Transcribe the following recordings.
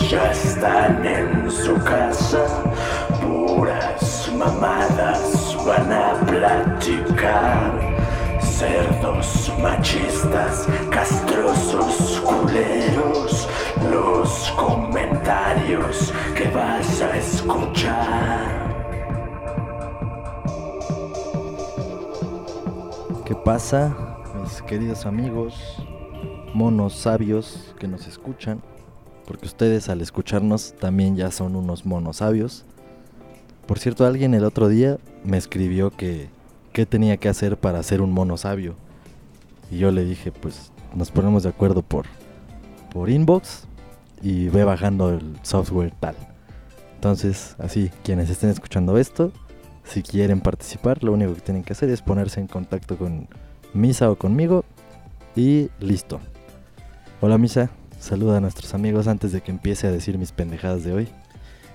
ya están en su casa, puras mamadas van a platicar. Cerdos machistas, castrosos culeros, los comentarios que vas a escuchar. ¿Qué pasa, mis queridos amigos, monos sabios que nos escuchan? Porque ustedes al escucharnos también ya son unos monos sabios. Por cierto, alguien el otro día me escribió que qué tenía que hacer para ser un mono sabio. Y yo le dije, pues nos ponemos de acuerdo por, por inbox y ve bajando el software tal. Entonces, así, quienes estén escuchando esto, si quieren participar, lo único que tienen que hacer es ponerse en contacto con Misa o conmigo y listo. Hola Misa, saluda a nuestros amigos antes de que empiece a decir mis pendejadas de hoy.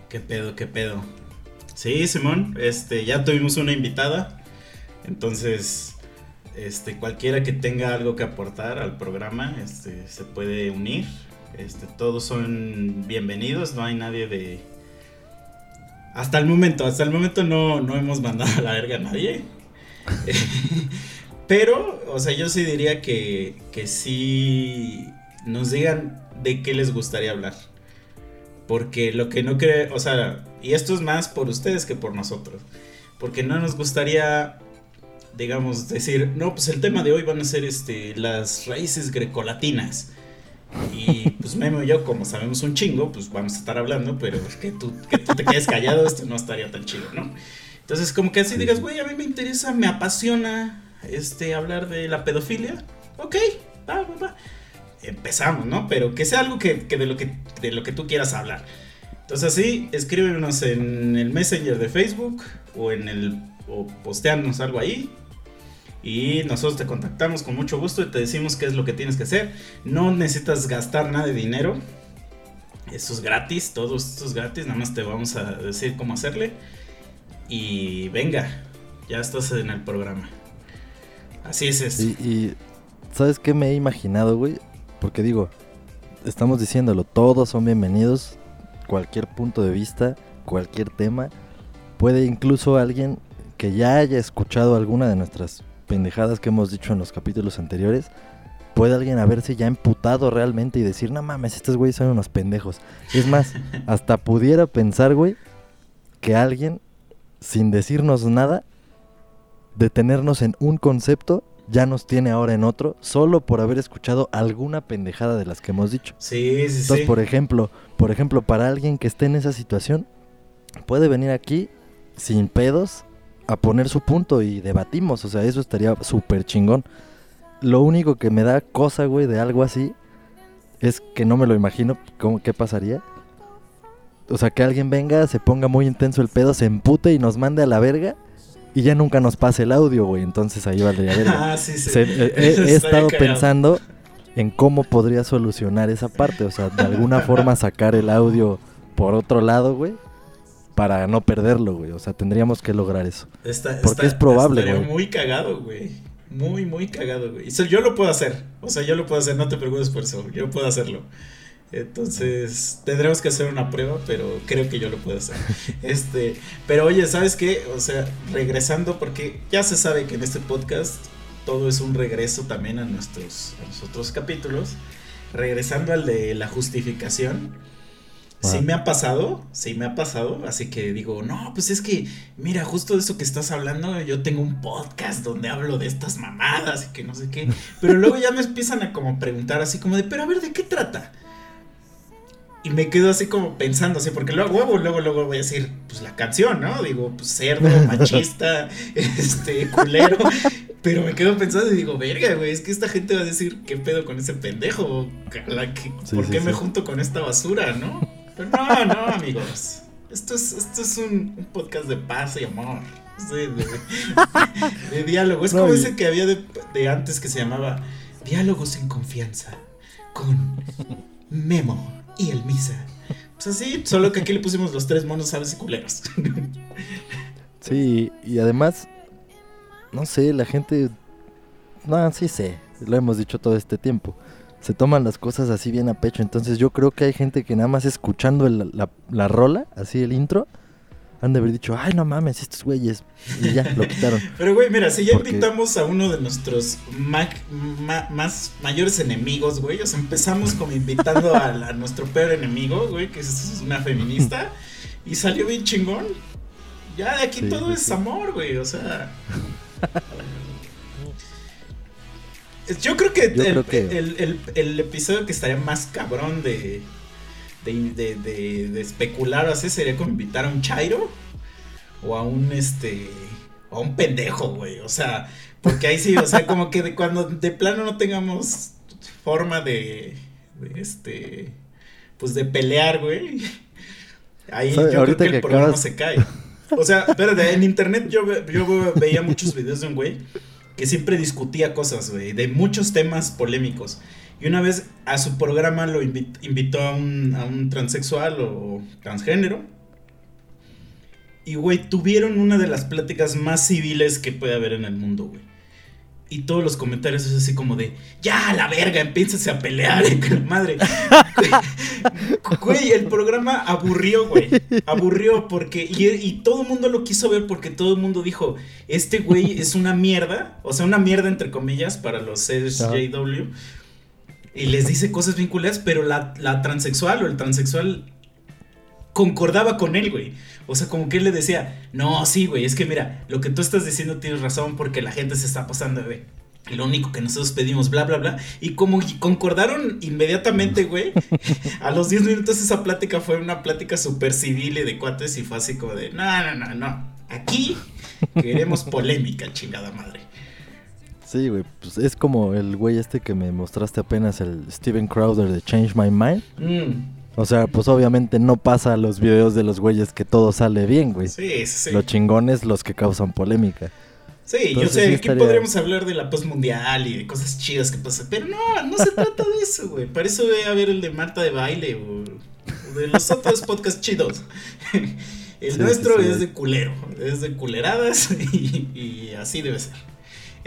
¿Qué pedo, qué pedo? Sí, Simón, este, ya tuvimos una invitada. Entonces, este, cualquiera que tenga algo que aportar al programa, este, se puede unir. Este, todos son bienvenidos, no hay nadie de... Hasta el momento, hasta el momento no, no hemos mandado a la verga a nadie. Pero, o sea, yo sí diría que, que sí nos digan de qué les gustaría hablar. Porque lo que no creo, o sea, y esto es más por ustedes que por nosotros. Porque no nos gustaría digamos, decir, no, pues el tema de hoy van a ser este, las raíces grecolatinas. Y pues Memo y yo, como sabemos un chingo, pues vamos a estar hablando, pero que tú, que tú te quedes callado, esto no estaría tan chido, ¿no? Entonces, como que así digas, güey, a mí me interesa, me apasiona este, hablar de la pedofilia. Ok, va, va, va. Empezamos, ¿no? Pero que sea algo que, que, de, lo que de lo que tú quieras hablar. Entonces, así, escríbenos en el Messenger de Facebook o en el o postearnos algo ahí y nosotros te contactamos con mucho gusto y te decimos qué es lo que tienes que hacer. No necesitas gastar nada de dinero. Eso es gratis, todo esto es gratis, nada más te vamos a decir cómo hacerle. Y venga, ya estás en el programa. Así es eso. Y, ¿sabes qué me he imaginado, güey? Porque digo, estamos diciéndolo, todos son bienvenidos, cualquier punto de vista, cualquier tema. Puede incluso alguien que ya haya escuchado alguna de nuestras pendejadas que hemos dicho en los capítulos anteriores, puede alguien haberse ya emputado realmente y decir, no mames, estos güeyes son unos pendejos. Es más, hasta pudiera pensar, güey, que alguien, sin decirnos nada, detenernos en un concepto, ya nos tiene ahora en otro, solo por haber escuchado alguna pendejada de las que hemos dicho. Sí, sí, Entonces, por ejemplo, por ejemplo, para alguien que esté en esa situación, puede venir aquí sin pedos a poner su punto y debatimos. O sea, eso estaría súper chingón. Lo único que me da cosa, güey, de algo así es que no me lo imagino cómo, qué pasaría. O sea, que alguien venga, se ponga muy intenso el pedo, se empute y nos mande a la verga. Y ya nunca nos pase el audio, güey. Entonces ahí valdría verga. Ah, sí, sí. Se- he, he- he estado pensando en cómo podría solucionar esa parte. O sea, de alguna forma sacar el audio por otro lado, güey. Para no perderlo, güey. O sea, tendríamos que lograr eso. Está, Porque está- es probable, güey. muy cagado, güey. Muy, muy cagado, güey. Yo lo puedo hacer. O sea, yo lo puedo hacer, no te preocupes por eso. Yo puedo hacerlo. Entonces, tendremos que hacer una prueba, pero creo que yo lo puedo hacer. Este, pero oye, ¿sabes qué? O sea, regresando, porque ya se sabe que en este podcast todo es un regreso también a nuestros, a los otros capítulos. Regresando al de la justificación. Sí me ha pasado, sí me ha pasado, así que digo, no, pues es que, mira, justo de eso que estás hablando, yo tengo un podcast donde hablo de estas mamadas y que no sé qué, pero luego ya me empiezan a como preguntar así como de, pero a ver, ¿de qué trata? Y me quedo así como pensando, así, porque luego, huevo, luego, luego voy a decir, pues la canción, ¿no? Digo, pues cerdo, machista, este, culero. Pero me quedo pensando y digo, verga, güey, es que esta gente va a decir, ¿qué pedo con ese pendejo? A la que- Sí, ¿Por sí, qué me junto con esta basura, no? Pero no, no, amigos. Esto es, esto es un, un podcast de paz y amor. De, de- de diálogo. Es No, como ese que había de, de antes que se llamaba Diálogos en confianza con Memo y el Misa. Pues así, solo que aquí le pusimos los tres monos sabes y culeros. Sí, y además, no sé, la gente... No, sí sé, lo hemos dicho todo este tiempo. se toman las cosas así bien a pecho. Entonces yo creo que hay gente que nada más escuchando la, la rola, así el intro, han de haber dicho, ay, no mames, estos güeyes. Y ya, lo quitaron. Pero, güey, mira, si ya Porque- invitamos a uno de nuestros ma- ma- más mayores enemigos, güey, o sea, empezamos como invitando a, nuestro peor enemigo, güey, que es una feminista, y salió bien chingón. Ya de aquí Sí, todo sí, es sí. amor, güey, o sea. Yo creo que, Yo el, creo que- el- el- el episodio que estaría más cabrón de, de, de, de- de especular o así sería como invitar a un Chairo o a un este o a un pendejo, güey. O sea, porque ahí sí, o sea, como que de cuando de plano no tengamos forma de, de, este pues de pelear, güey. Ahí ¿Sabe? yo creo Ahorita que el que programa acabas- se cae. O sea, espérate, en internet yo, yo ve- veía muchos videos de un güey que siempre discutía cosas, güey, de muchos temas polémicos. Y una vez a su programa lo invi- invitó a un, a un transexual o transgénero. Y, güey, tuvieron una de las pláticas más civiles que puede haber en el mundo, güey. Y todos los comentarios es así como de, ya, la verga, empiénse a pelear, eh, madre. Güey, el programa aburrió, güey. Aburrió porque, y, y todo el mundo lo quiso ver porque todo el mundo dijo, este güey es una mierda, o sea, una mierda entre comillas para los SJW. Y les dice cosas vinculadas, pero la, la transexual o el transexual concordaba con él, güey. O sea, como que él le decía, no, sí, güey, es que mira, lo que tú estás diciendo tienes razón porque la gente se está pasando, güey. Y lo único que nosotros pedimos, bla, bla, bla. Y como concordaron inmediatamente, güey, a los 10 minutos esa plática fue una plática súper civil y de cuates y fue así como de, no, no, no, no. Aquí queremos polémica, chingada madre. Sí, güey, pues es como el güey este que me mostraste apenas, el Steven Crowder de Change My Mind. Mm, O sea, pues obviamente no pasa a los videos de los güeyes que todo sale bien, güey. sí, sí, sí. Los chingones los que causan polémica. Sí, yo sé, sí aquí estaría- podríamos hablar de la paz mundial y de cosas chidas que pasan, pero no, no se trata de eso, güey. Para eso ve a ver el de Marta de baile o, o de los otros podcasts chidos. El Sí, nuestro sí, es de culero, es de culeradas y, y así debe ser.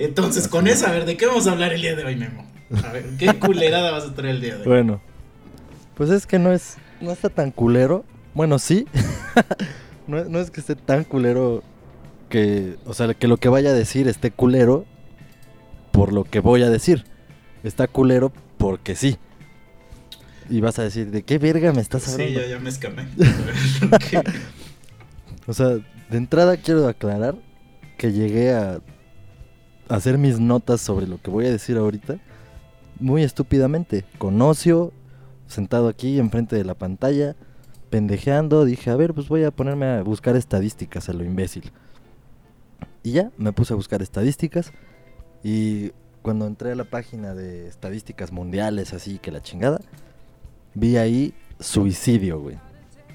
Entonces, con eso, a ver, ¿de qué vamos a hablar el día de hoy, Memo? A ver, ¿qué culerada vas a traer el día de hoy? Bueno, pues es que no es, no está tan culero. Bueno, sí. no, no es que esté tan culero que, o sea, que lo que vaya a decir esté culero por lo que voy a decir. Está culero porque sí. Y vas a decir, ¿de qué verga me estás Sí, hablando? ya, ya me escamé. O sea, de entrada quiero aclarar que llegué a hacer mis notas sobre lo que voy a decir ahorita muy estúpidamente, con ocio, sentado aquí enfrente de la pantalla, pendejeando, dije, a ver, pues voy a ponerme a buscar estadísticas a lo imbécil. Y ya, me puse a buscar estadísticas y cuando entré a la página de estadísticas mundiales, así que la chingada, vi ahí suicidio, güey.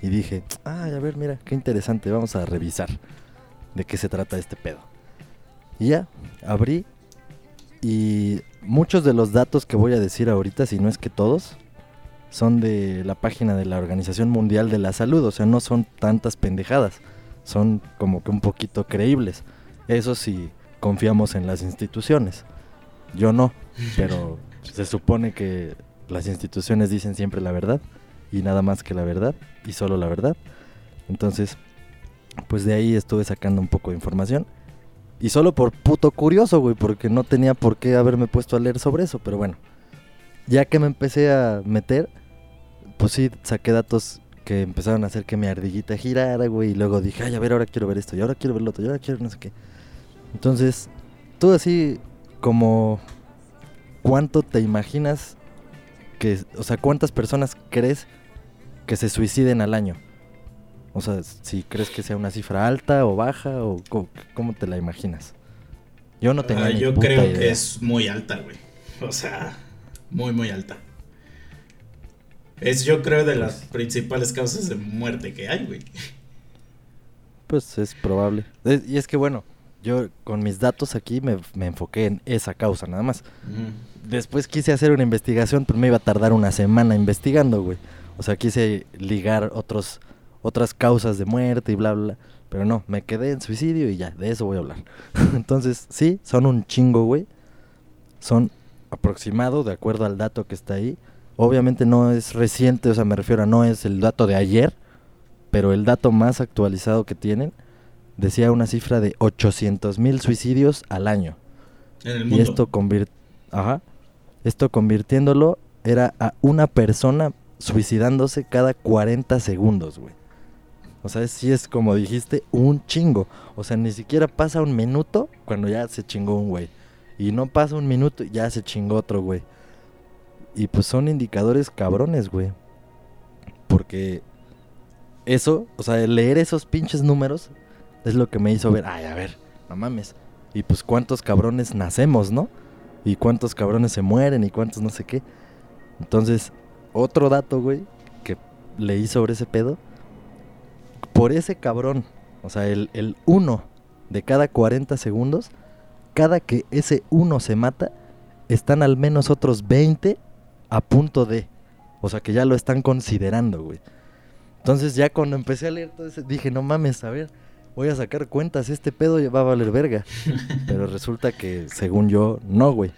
Y dije, ay, a ver, mira, qué interesante, vamos a revisar de qué se trata este pedo. Ya, abrí y muchos de los datos que voy a decir ahorita, si no es que todos, son de la página de la Organización Mundial de la Salud, o sea, no son tantas pendejadas, son como que un poquito creíbles. Eso sí, confiamos en las instituciones. Yo no, pero se supone que las instituciones dicen siempre la verdad y nada más que la verdad y solo la verdad. Entonces, pues de ahí estuve sacando un poco de información. Y solo por puto curioso, güey, porque no tenía por qué haberme puesto a leer sobre eso, pero bueno. Ya que me empecé a meter, pues sí, saqué datos que empezaron a hacer que mi ardillita girara, güey, y luego dije, ay, a ver, ahora quiero ver esto, y ahora quiero ver lo otro, y ahora quiero no sé qué. Entonces, tú así como, ¿cuánto te imaginas que, o sea, cuántas personas crees que se suiciden al año? O sea, si crees que sea una cifra alta o baja o cómo, te la imaginas. Yo no tenía Ah, ni yo puta creo idea. que es muy alta, güey. O sea, muy, muy alta. Es, yo creo, de las principales causas de muerte que hay, güey. Pues es probable. Es- y es que bueno, yo con mis datos aquí me, me enfoqué en esa causa nada más. Después quise hacer una investigación, pero me iba a tardar una semana investigando, güey. O sea, quise ligar otros, otras causas de muerte y bla, bla, bla. Pero no, me quedé en suicidio y ya, de eso voy a hablar. Entonces, sí, son un chingo, güey. Son aproximado, de acuerdo al dato que está ahí. Obviamente no es reciente, o sea, me refiero a no es el dato de ayer, pero el dato más actualizado que tienen decía una cifra de 800 mil suicidios al año. En el Y esto, convir- Ajá. esto convirtiéndolo era a una persona suicidándose cada 40 segundos, güey. O sea, sí es como dijiste, un chingo. O sea, ni siquiera pasa un minuto cuando ya se chingó un güey. Y no pasa un minuto y ya se chingó otro güey. Y pues son indicadores cabrones, güey. Porque eso, o sea, leer esos pinches números es lo que me hizo ver, ay, a ver, no mames. Y pues cuántos cabrones nacemos, ¿no? Y cuántos cabrones se mueren y cuántos no sé qué. Entonces, otro dato, güey, que leí sobre ese pedo. Por ese cabrón, o sea, el, el uno de cada 40 segundos, cada que ese uno se mata, están al menos otros 20 a punto de. O sea, que ya lo están considerando, güey. Entonces ya cuando empecé a leer todo eso, dije, no mames, a ver, voy a sacar cuentas, este pedo ya va a valer verga. Pero resulta que, según yo, no, güey.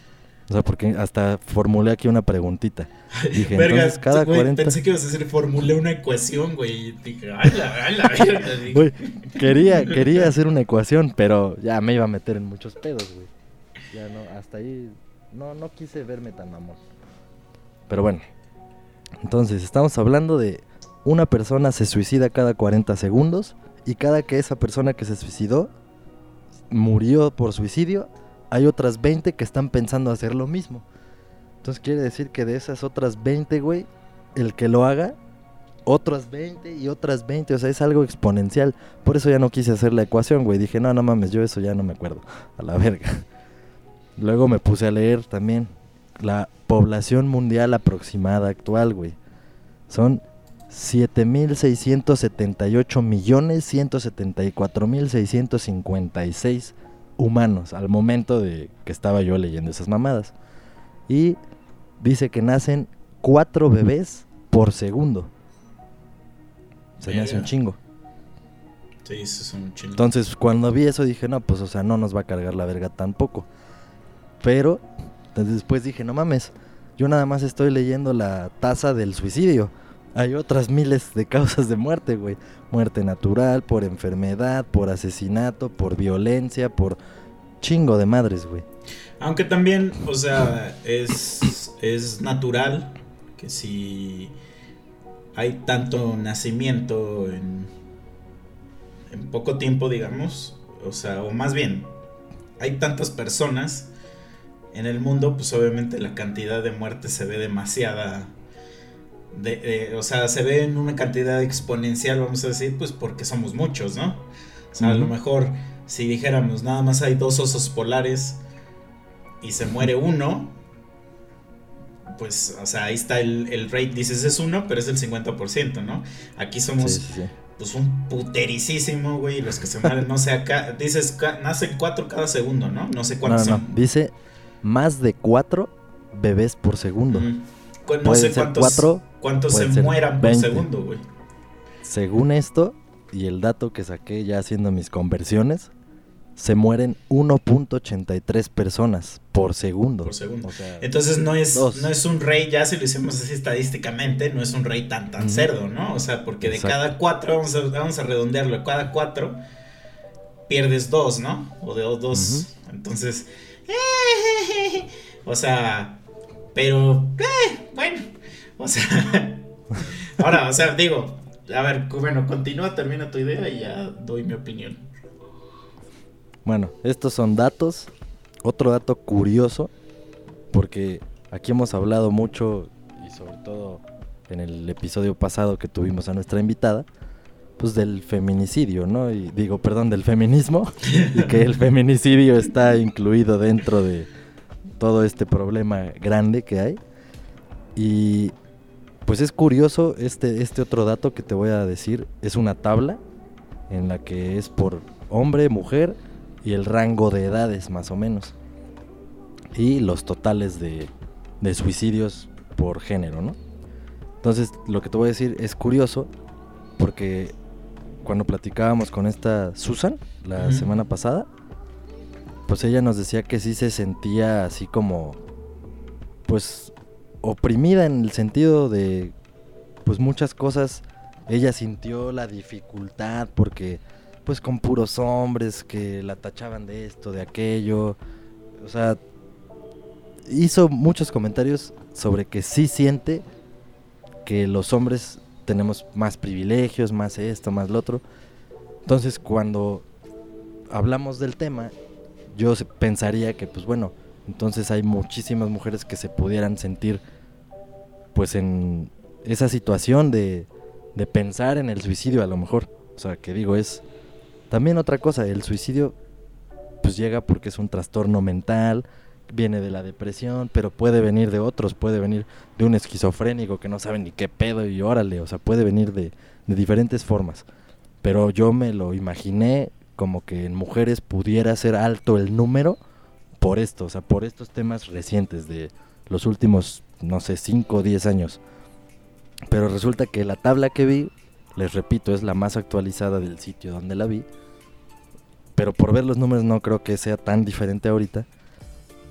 O sea, porque hasta formulé aquí una preguntita. Dije, Verga, entonces cada güey, 40... Pensé que ibas a decir, formulé una ecuación, güey. Y dije, ay, la, ay, la verga", dije. Güey, quería, quería hacer una ecuación, pero ya me iba a meter en muchos pedos, güey. Ya no, hasta ahí, no, no quise verme tan mamón. Pero bueno, entonces estamos hablando de una persona se suicida cada 40 segundos y cada que esa persona que se suicidó murió por suicidio, hay otras 20 que están pensando hacer lo mismo. Entonces quiere decir que de esas otras 20, güey, el que lo haga, otras 20 y otras 20, o sea, es algo exponencial. Por eso ya no quise hacer la ecuación, güey. Dije, no, no mames, yo eso ya no me acuerdo. A la verga. Luego me puse a leer también la población mundial aproximada actual, güey. Son 7.678 millones 174 mil 656 humanos al momento de que estaba yo leyendo esas mamadas. Y dice que nacen cuatro bebés por segundo. Se me hace un chingo. Sí, eso es un chingo. Entonces, cuando vi eso dije, no, pues, o sea, no nos va a cargar la verga tampoco. Pero, entonces después dije, no mames, yo nada más estoy leyendo la tasa del suicidio. Hay otras miles de causas de muerte, güey. Muerte natural, por enfermedad, por asesinato, por violencia, por chingo de madres, güey. Aunque también, o sea, es, es natural que si hay tanto nacimiento en, en poco tiempo, digamos, o sea, o más bien, hay tantas personas en el mundo, pues obviamente la cantidad de muertes se ve demasiada. De, de- o sea, se ve en una cantidad exponencial, vamos a decir, pues porque somos muchos, ¿no? O sea, a lo mejor si dijéramos nada más hay dos osos polares y se muere uno, pues, o sea, ahí está el, el rate, dices es uno, pero es el 50%, ¿no? Aquí somos, Sí, sí, sí. pues, un putericísimo, güey, los que se mueren, no sé, acá, dices, nacen cuatro cada segundo, ¿no? No sé No, cuántos no, son. dice más de cuatro bebés por segundo. Cu- No Pueden sé ser cuántos, cuatro, cuántos se mueran por 20. segundo, güey. Según esto, y el dato que saqué ya haciendo mis conversiones, se mueren 1.83 personas por segundo. Por segundo. O sea, Entonces no es, Dos. no es un rey, ya si lo hicimos así estadísticamente, no es un rey tan tan cerdo, ¿no? O sea, porque de Exacto. cada cuatro, vamos a, vamos a redondearlo, cada cuatro pierdes dos, ¿no? O de o dos. Entonces, o sea, pero, eh, bueno, o sea, ahora, o sea, digo, a ver, bueno, continúa, termina tu idea y ya doy mi opinión. Bueno, estos son datos. Otro dato curioso, porque aquí hemos hablado mucho, y sobre todo en el episodio pasado que tuvimos a nuestra invitada, pues del feminicidio, ¿no? Y digo, perdón, del feminismo, y que el feminicidio está incluido dentro de todo este problema grande que hay. Y pues es curioso este, este otro dato que te voy a decir, es una tabla en la que es por hombre, mujer y el rango de edades más o menos. Y los totales de, de suicidios por género, ¿no? Entonces, lo que te voy a decir es curioso porque cuando platicábamos con esta Susan la semana pasada, pues ella nos decía que sí se sentía así como pues oprimida en el sentido de pues muchas cosas ella sintió la dificultad porque pues con puros hombres que la tachaban de esto, de aquello, o sea, hizo muchos comentarios sobre que sí siente que los hombres tenemos más privilegios, más esto, más lo otro. Entonces, cuando hablamos del tema, yo pensaría que, pues bueno, entonces hay muchísimas mujeres que se pudieran sentir, pues en esa situación de, de pensar en el suicidio a lo mejor. O sea, que digo, es también otra cosa, el suicidio pues llega porque es un trastorno mental, viene de la depresión, pero puede venir de otros, puede venir de un esquizofrénico que no sabe ni qué pedo y órale, o sea, puede venir de, de diferentes formas. Pero yo me lo imaginé como que en mujeres pudiera ser alto el número por esto, o sea, por estos temas recientes de los últimos, no sé, 5 o 10 años. Pero resulta que la tabla que vi, les repito, es la más actualizada del sitio donde la vi. Pero por ver los números no creo que sea tan diferente ahorita.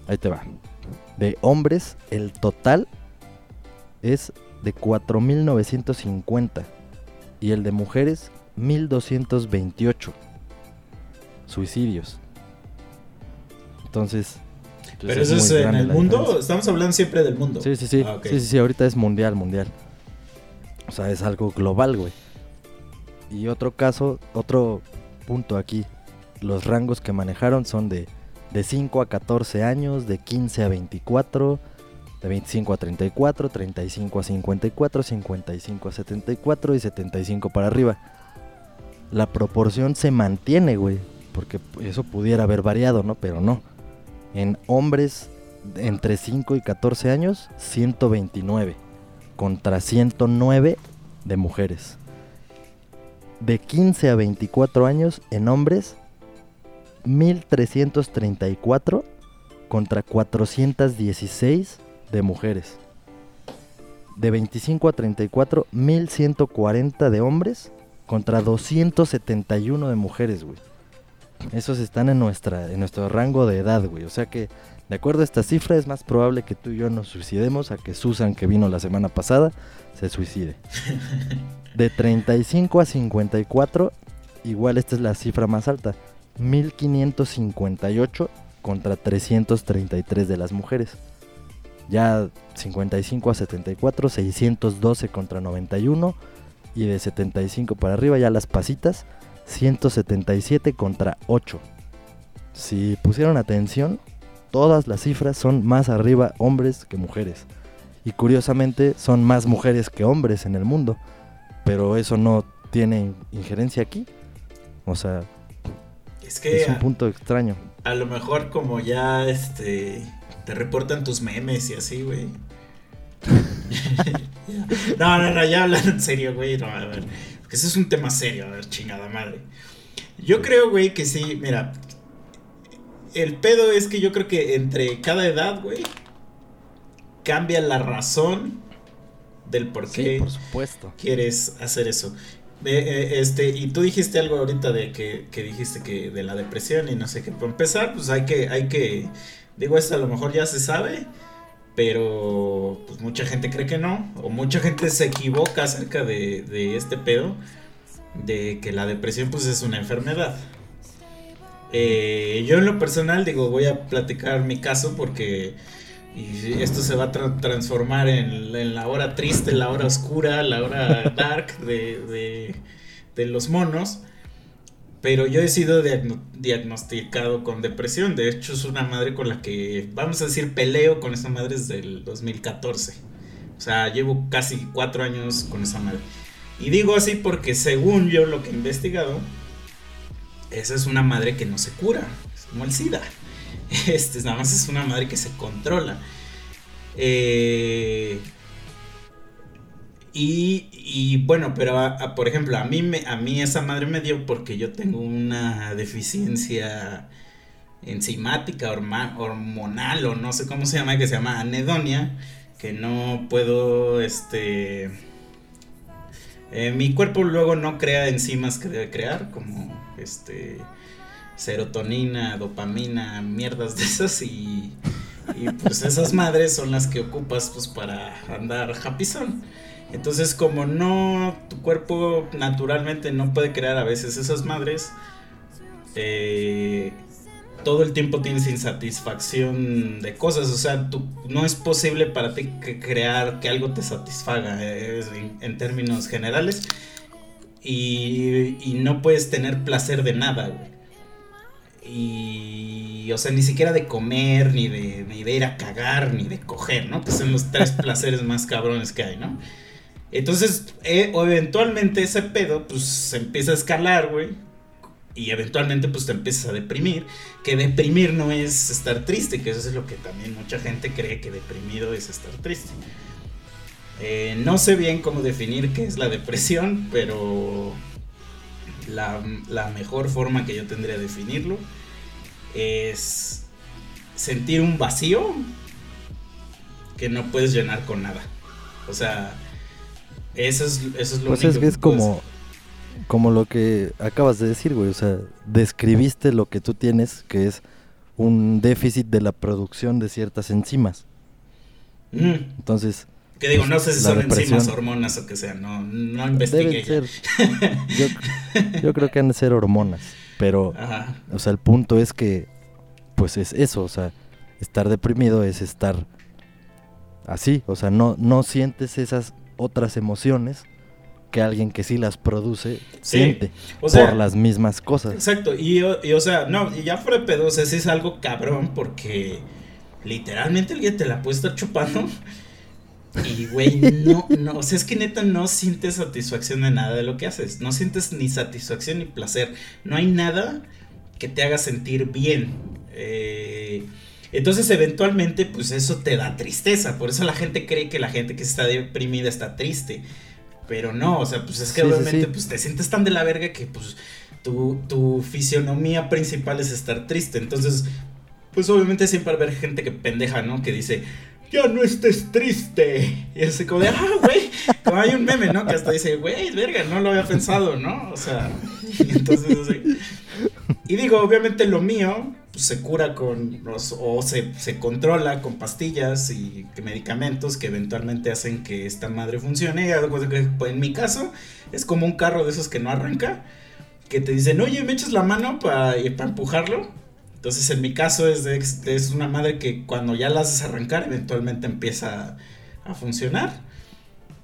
Ahí te va. De hombres, el total es de 4.950. Y el de mujeres, 1.228 suicidios. Entonces... pues Pero eso es en el mundo, diferencia. estamos hablando siempre del mundo. Sí, sí, sí. Ah. Sí, sí, sí, ahorita es mundial, mundial. O sea, es algo global, güey. Y otro caso, otro punto aquí. Los rangos que manejaron son de, de 5 a 14 años, de 15 a 24, de 25 a 34, 35 a 54, 55 a 74 y 75 para arriba. La proporción se mantiene, güey. Porque eso pudiera haber variado, ¿no? Pero no. En hombres entre 5 y 14 años, 129 contra 109 de mujeres. De 15 a 24 años en hombres, 1334 contra 416 de mujeres. De 25 a 34, 1140 de hombres contra 271 de mujeres, güey. Esos están en, nuestra, en nuestro rango de edad, güey. O sea que, de acuerdo a esta cifra, es más probable que tú y yo nos suicidemos a que Susan, que vino la semana pasada, se suicide. De 35 a 54, igual esta es la cifra más alta. 1558 contra 333 de las mujeres. Ya 55 a 74, 612 contra 91. Y de 75 para arriba, ya las pasitas, 177 contra 8. Si pusieron atención, todas las cifras son más arriba hombres que mujeres. Y curiosamente son más mujeres que hombres en el mundo. Pero eso no tiene injerencia aquí. O sea, Es que es un a, punto extraño. a lo mejor como ya este te reportan tus memes y así, güey. no, no, no, ya hablando en serio, güey. No, a ver. Porque ese es un tema serio, a ver, chingada madre. Yo creo, güey, que sí, mira. El pedo es que yo creo que entre cada edad, güey, cambia la razón del por Sí, qué por supuesto. quieres hacer eso. Eh, eh, este, y tú dijiste algo ahorita de que, que dijiste que de la depresión y no sé qué. Por empezar, pues hay que, hay que, digo, esto a lo mejor ya se sabe, pero pues mucha gente cree que no, o mucha gente se equivoca acerca de, de este pedo, de que la depresión pues es una enfermedad. Eh, yo en lo personal digo, voy a platicar mi caso porque esto se va a tra- transformar en, en la hora triste, la hora oscura, la hora dark de- de los monos. Pero yo he sido diagno- diagnosticado con depresión. De hecho, es una madre con la que, vamos a decir, peleo con esa madre desde el 2014. O sea, llevo casi cuatro años con esa madre. Y digo así porque según yo lo que he investigado, esa es una madre que no se cura. Es como el SIDA. Este, nada más es una madre que se controla. Eh, y, bueno, pero por ejemplo, a mí, me, a mí esa madre me dio porque yo tengo una deficiencia enzimática, hormonal o no sé cómo se llama, que se llama anedonia, que no puedo, este... eh, mi cuerpo luego no crea enzimas que debe crear, como este serotonina, dopamina, mierdas de esas y, Y pues esas madres son las que ocupas pues para andar japizón. Entonces como no, tu cuerpo naturalmente no puede crear a veces esas madres, eh, todo el tiempo tienes insatisfacción de cosas. O sea, tú, no es posible para ti crear que algo te satisfaga en, términos generales. Y, y, no puedes tener placer de nada, güey. Y, o sea, ni siquiera de comer, ni de, ni de ir a cagar, ni de coger, ¿no? Que son los tres placeres más cabrones que hay, ¿no? Entonces, eh, eventualmente ese pedo, pues se empieza a escalar, güey. Y eventualmente, pues te empiezas a deprimir. Que deprimir no es estar triste, que eso es lo que también mucha gente cree que deprimido es estar triste. Eh, no sé bien cómo definir qué es la depresión, pero la, la mejor forma que yo tendría de definirlo es sentir un vacío que no puedes llenar con nada. O sea, eso es, eso es lo pues es que es como, como lo que acabas de decir, güey. O sea, describiste lo que tú tienes, que es un déficit de la producción de ciertas enzimas. Entonces. Que digo, no sé si son enzimas, hormonas o que sea, no, no investigué. Ser, yo, yo, creo que han de ser hormonas, pero, o sea, el punto es que, pues es eso, o sea, estar deprimido es estar así, o sea, no, no sientes esas otras emociones que alguien que sí las produce siente por las mismas cosas. Exacto, y, o sea, no, y ya fuera de pedo, o sea, sí es algo cabrón porque literalmente alguien te la puede estar chupando. Y, güey, no, no, o sea, es que neta no sientes satisfacción de nada de lo que haces. No sientes ni satisfacción ni placer. No hay nada que te haga sentir bien. Eh, entonces, eventualmente, pues eso te da tristeza. Por eso la gente cree que la gente que está deprimida está triste. Pero no, o sea, pues es que obviamente Pues, te sientes tan de la verga que pues tu, tu fisionomía principal es estar triste. Entonces, pues obviamente siempre va a haber gente que pendeja, ¿no? Que dice, ya no estés triste. Y así como de, ah, güey, como hay un meme, ¿no? Que hasta dice, güey, verga, no lo había pensado, ¿no? O sea, y entonces, así. Y digo, obviamente lo mío se cura con, o se, se, controla con pastillas y medicamentos que eventualmente hacen que esta madre funcione. En mi caso, es como un carro de esos que no arranca, que te dicen, oye, me echas la mano para empujarlo. Entonces, en mi caso, es, es una madre que cuando ya la haces arrancar, eventualmente empieza a funcionar.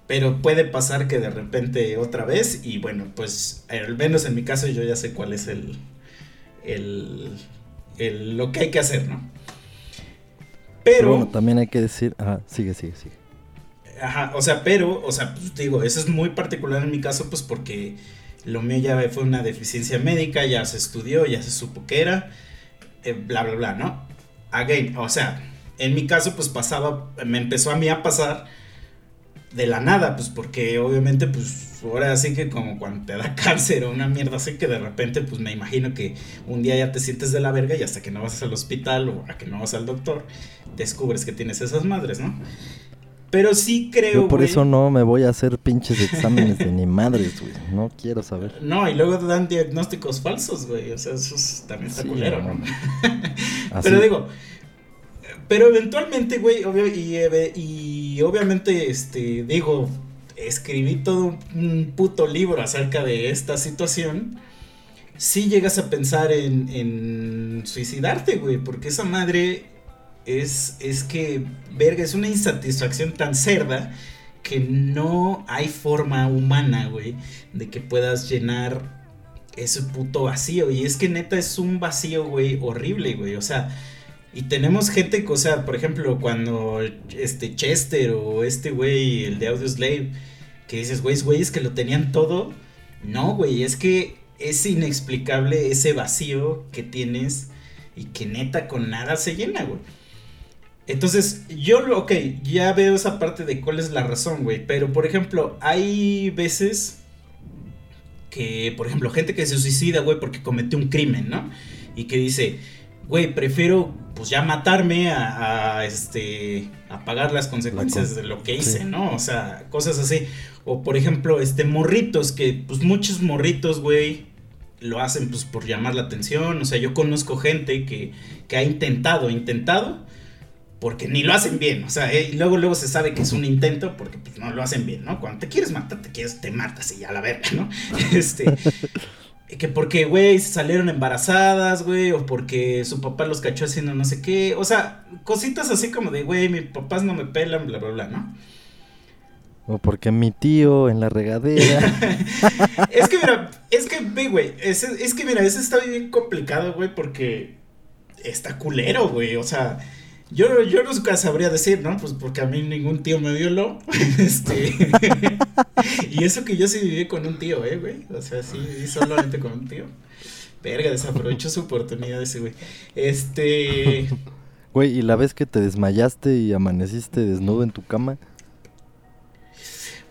Pero puede pasar que de repente otra vez, y bueno, pues al menos en mi caso yo ya sé cuál es el, el, lo que hay que hacer, ¿no? Pero, bueno, también hay que decir, ajá, sigue, sigue, sigue. Ajá, o sea, pero, o sea, pues, digo, eso es muy particular en mi caso, pues porque lo mío ya fue una deficiencia médica, ya se estudió, ya se supo que era, eh, bla, bla, bla, ¿no? Again, o sea, en mi caso, pues pasaba, me empezó a mí a pasar de la nada, pues porque obviamente, pues ahora sí que como cuando te da cáncer o una mierda así que de repente, pues me imagino que un día ya te sientes de la verga y hasta que no vas al hospital o a que no vas al doctor, descubres que tienes esas madres, ¿no? Pero sí creo. Yo por eso no me voy a hacer pinches exámenes de ni madres, güey. No quiero saber. No, y luego te dan diagnósticos falsos, güey. O sea, eso también está culero, ¿no? Pero digo, pero eventualmente, güey, y, obviamente, este, digo, escribí todo un puto libro acerca de esta situación. Si llegas a pensar en, en suicidarte, güey, porque esa madre es, es que, verga, es una insatisfacción tan cerda que no hay forma humana, güey, de que puedas llenar ese puto vacío. Y es que neta es un vacío, güey, horrible, güey. O sea, y tenemos gente, o sea, por ejemplo, cuando este Chester o este güey, el de Audio Slave, que dices, güey, güeyes que lo tenían todo. No, güey, es que es inexplicable ese vacío que tienes y que neta con nada se llena, güey. Entonces, yo, ok, ya veo esa parte de cuál es la razón, güey. Pero, por ejemplo, hay veces que, por ejemplo, gente que se suicida, güey, porque cometió un crimen, ¿no? Y que dice, güey, prefiero pues ya matarme a, este a pagar las consecuencias de lo que hice, ¿no? O sea, cosas así. O por ejemplo, este morritos que pues muchos morritos, güey, lo hacen pues por llamar la atención, o sea, yo conozco gente que, que ha intentado, intentado porque ni lo hacen bien, o sea, eh, y luego luego se sabe que es un intento porque pues, no lo hacen bien, ¿no? Cuando te quieres matar, te quieres, te matas y ya la verga, ¿no? Este, que porque, güey, salieron embarazadas, güey, o porque su papá los cachó haciendo no sé qué, o sea, cositas así como de, güey, mis papás no me pelan, bla, bla, bla, ¿no? O porque mi tío en la regadera. es que mira, es que, güey, es, es que mira, eso está bien complicado, güey, porque está culero, güey, o sea... Yo, yo nunca sabría decir, ¿no? Pues porque a mí ningún tío me violó. este. y eso que yo sí viví con un tío, ¿eh, güey? O sea, sí viví solamente con un tío. Verga, desaprovechó su oportunidad ese güey. Este. Güey, ¿y la vez que te desmayaste y amaneciste desnudo en tu cama?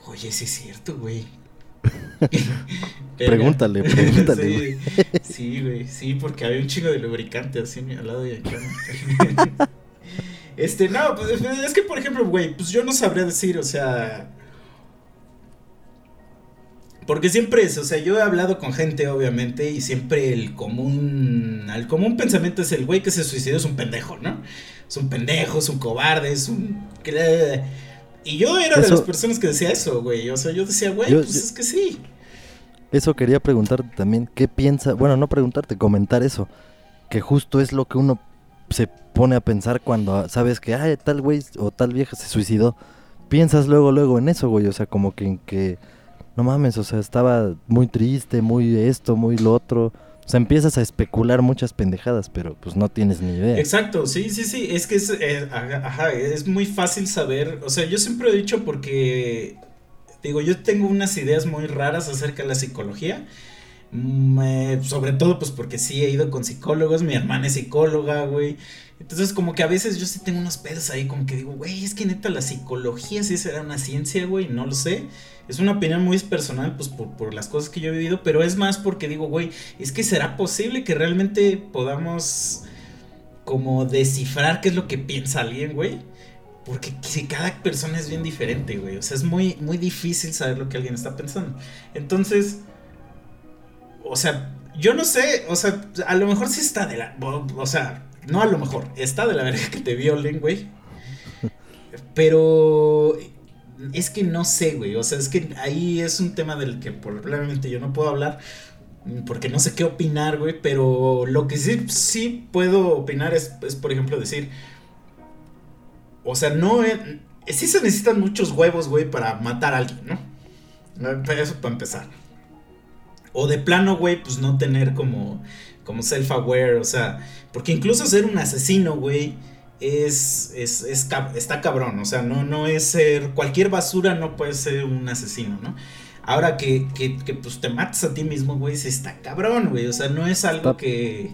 Oye, sí es cierto, güey. pregúntale, pregúntale. Sí, güey. Sí, güey, sí, porque había un chingo de lubricante así al lado de acá. Este, no, pues es que, por ejemplo, güey, pues yo no sabría decir, o sea. Porque siempre es, o sea, yo he hablado con gente, obviamente, y siempre el común. El común pensamiento es el güey que se suicidó es un pendejo, ¿no? Es un pendejo, es un cobarde, es un. Y yo era de las personas que decía eso, güey. O sea, yo decía, güey, pues es que sí. Eso quería preguntarte también, ¿qué piensa? Bueno, no preguntarte, comentar eso. Que justo es lo que uno se pone a pensar cuando sabes que, ay, tal güey o tal vieja se suicidó. Piensas luego, luego en eso, güey. O sea, como que en que, no mames, o sea, estaba muy triste, muy esto, muy lo otro. O sea, empiezas a especular muchas pendejadas, pero pues no tienes ni idea. Exacto, sí, sí, sí. Es que es, eh, es muy fácil saber. O sea, yo siempre he dicho porque, digo, yo tengo unas ideas muy raras acerca de la psicología. Sobre todo pues porque sí he ido con psicólogos, mi hermana es psicóloga, güey. Entonces como que a veces yo sí tengo unos pedos ahí como que digo, güey, es que neta la psicología sí será una ciencia, güey, no lo sé. Es una opinión muy personal pues por, por las cosas que yo he vivido, pero es más porque digo, güey, es que será posible que realmente podamos como descifrar qué es lo que piensa alguien, güey. Porque si cada persona es bien diferente, güey. O sea, es muy, muy difícil saber lo que alguien está pensando. Entonces, o sea, yo no sé, o sea, a lo mejor sí está de la, o sea, no a lo mejor, está de la verga que te violen, güey. Pero es que no sé, güey, o sea, es que ahí es un tema del que probablemente yo no puedo hablar porque no sé qué opinar, güey, pero lo que sí, sí puedo opinar es, es por ejemplo, decir, o sea, no, sí se necesitan muchos huevos, güey, para matar a alguien, ¿no? Eso para empezar. O de plano, güey, pues no tener como, como self-aware, o sea, porque incluso ser un asesino, güey, es, es, es, está cabrón, o sea, no, no es ser, cualquier basura no puede ser un asesino, ¿no? Ahora que, que, que pues te matas a ti mismo, güey, sí está cabrón, güey, o sea, no es algo que,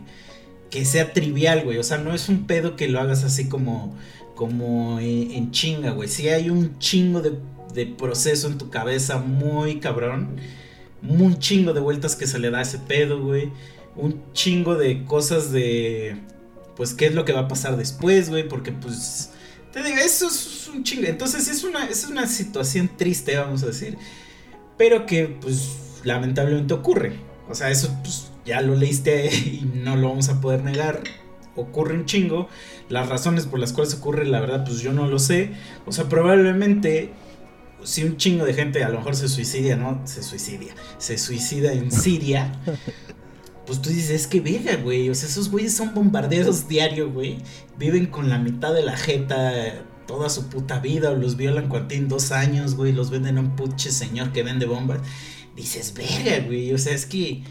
que sea trivial, güey, o sea, no es un pedo que lo hagas así como, como en, en chinga, güey, sí hay un chingo de, de proceso en tu cabeza muy cabrón un chingo de vueltas que se le da a ese pedo, güey. Un chingo de cosas de. Pues, ¿qué es lo que va a pasar después, güey? Porque, pues. Te digo, eso es un chingo. Entonces, es una, es una situación triste, vamos a decir. Pero que, pues, lamentablemente ocurre. O sea, eso, pues, ya lo leíste y no lo vamos a poder negar. Ocurre un chingo. Las razones por las cuales ocurre, la verdad, pues yo no lo sé. O sea, probablemente si un chingo de gente a lo mejor se suicida, ¿no? Se suicida. Se suicida en Siria. Pues tú dices, es que verga, güey. O sea, esos güeyes son bombarderos diario, güey. Viven con la mitad de la jeta toda su puta vida. O los violan cuando tienen dos años, güey. Los venden a un puche señor que vende bombas. Dices, verga, güey. O sea, es que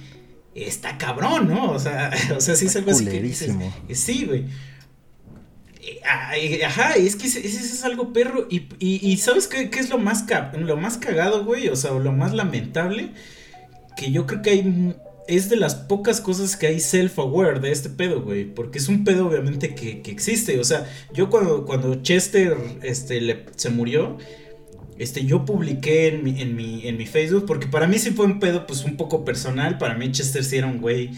está cabrón, ¿no? O sea, o sea sí es algo así que dices. Sí, güey. Ajá, es que ese, es algo perro. Y, ¿sabes qué, es lo más, lo más cagado, güey? O sea, lo más lamentable. Que yo creo que hay. Es de las pocas cosas que hay self-aware de este pedo, güey. Porque es un pedo, obviamente, que, existe. O sea, yo cuando, cuando Chester este, se murió. Este, yo publiqué en mi, en, mi, en mi Facebook. Porque para mí sí fue un pedo, pues un poco personal. Para mí, Chester sí era un güey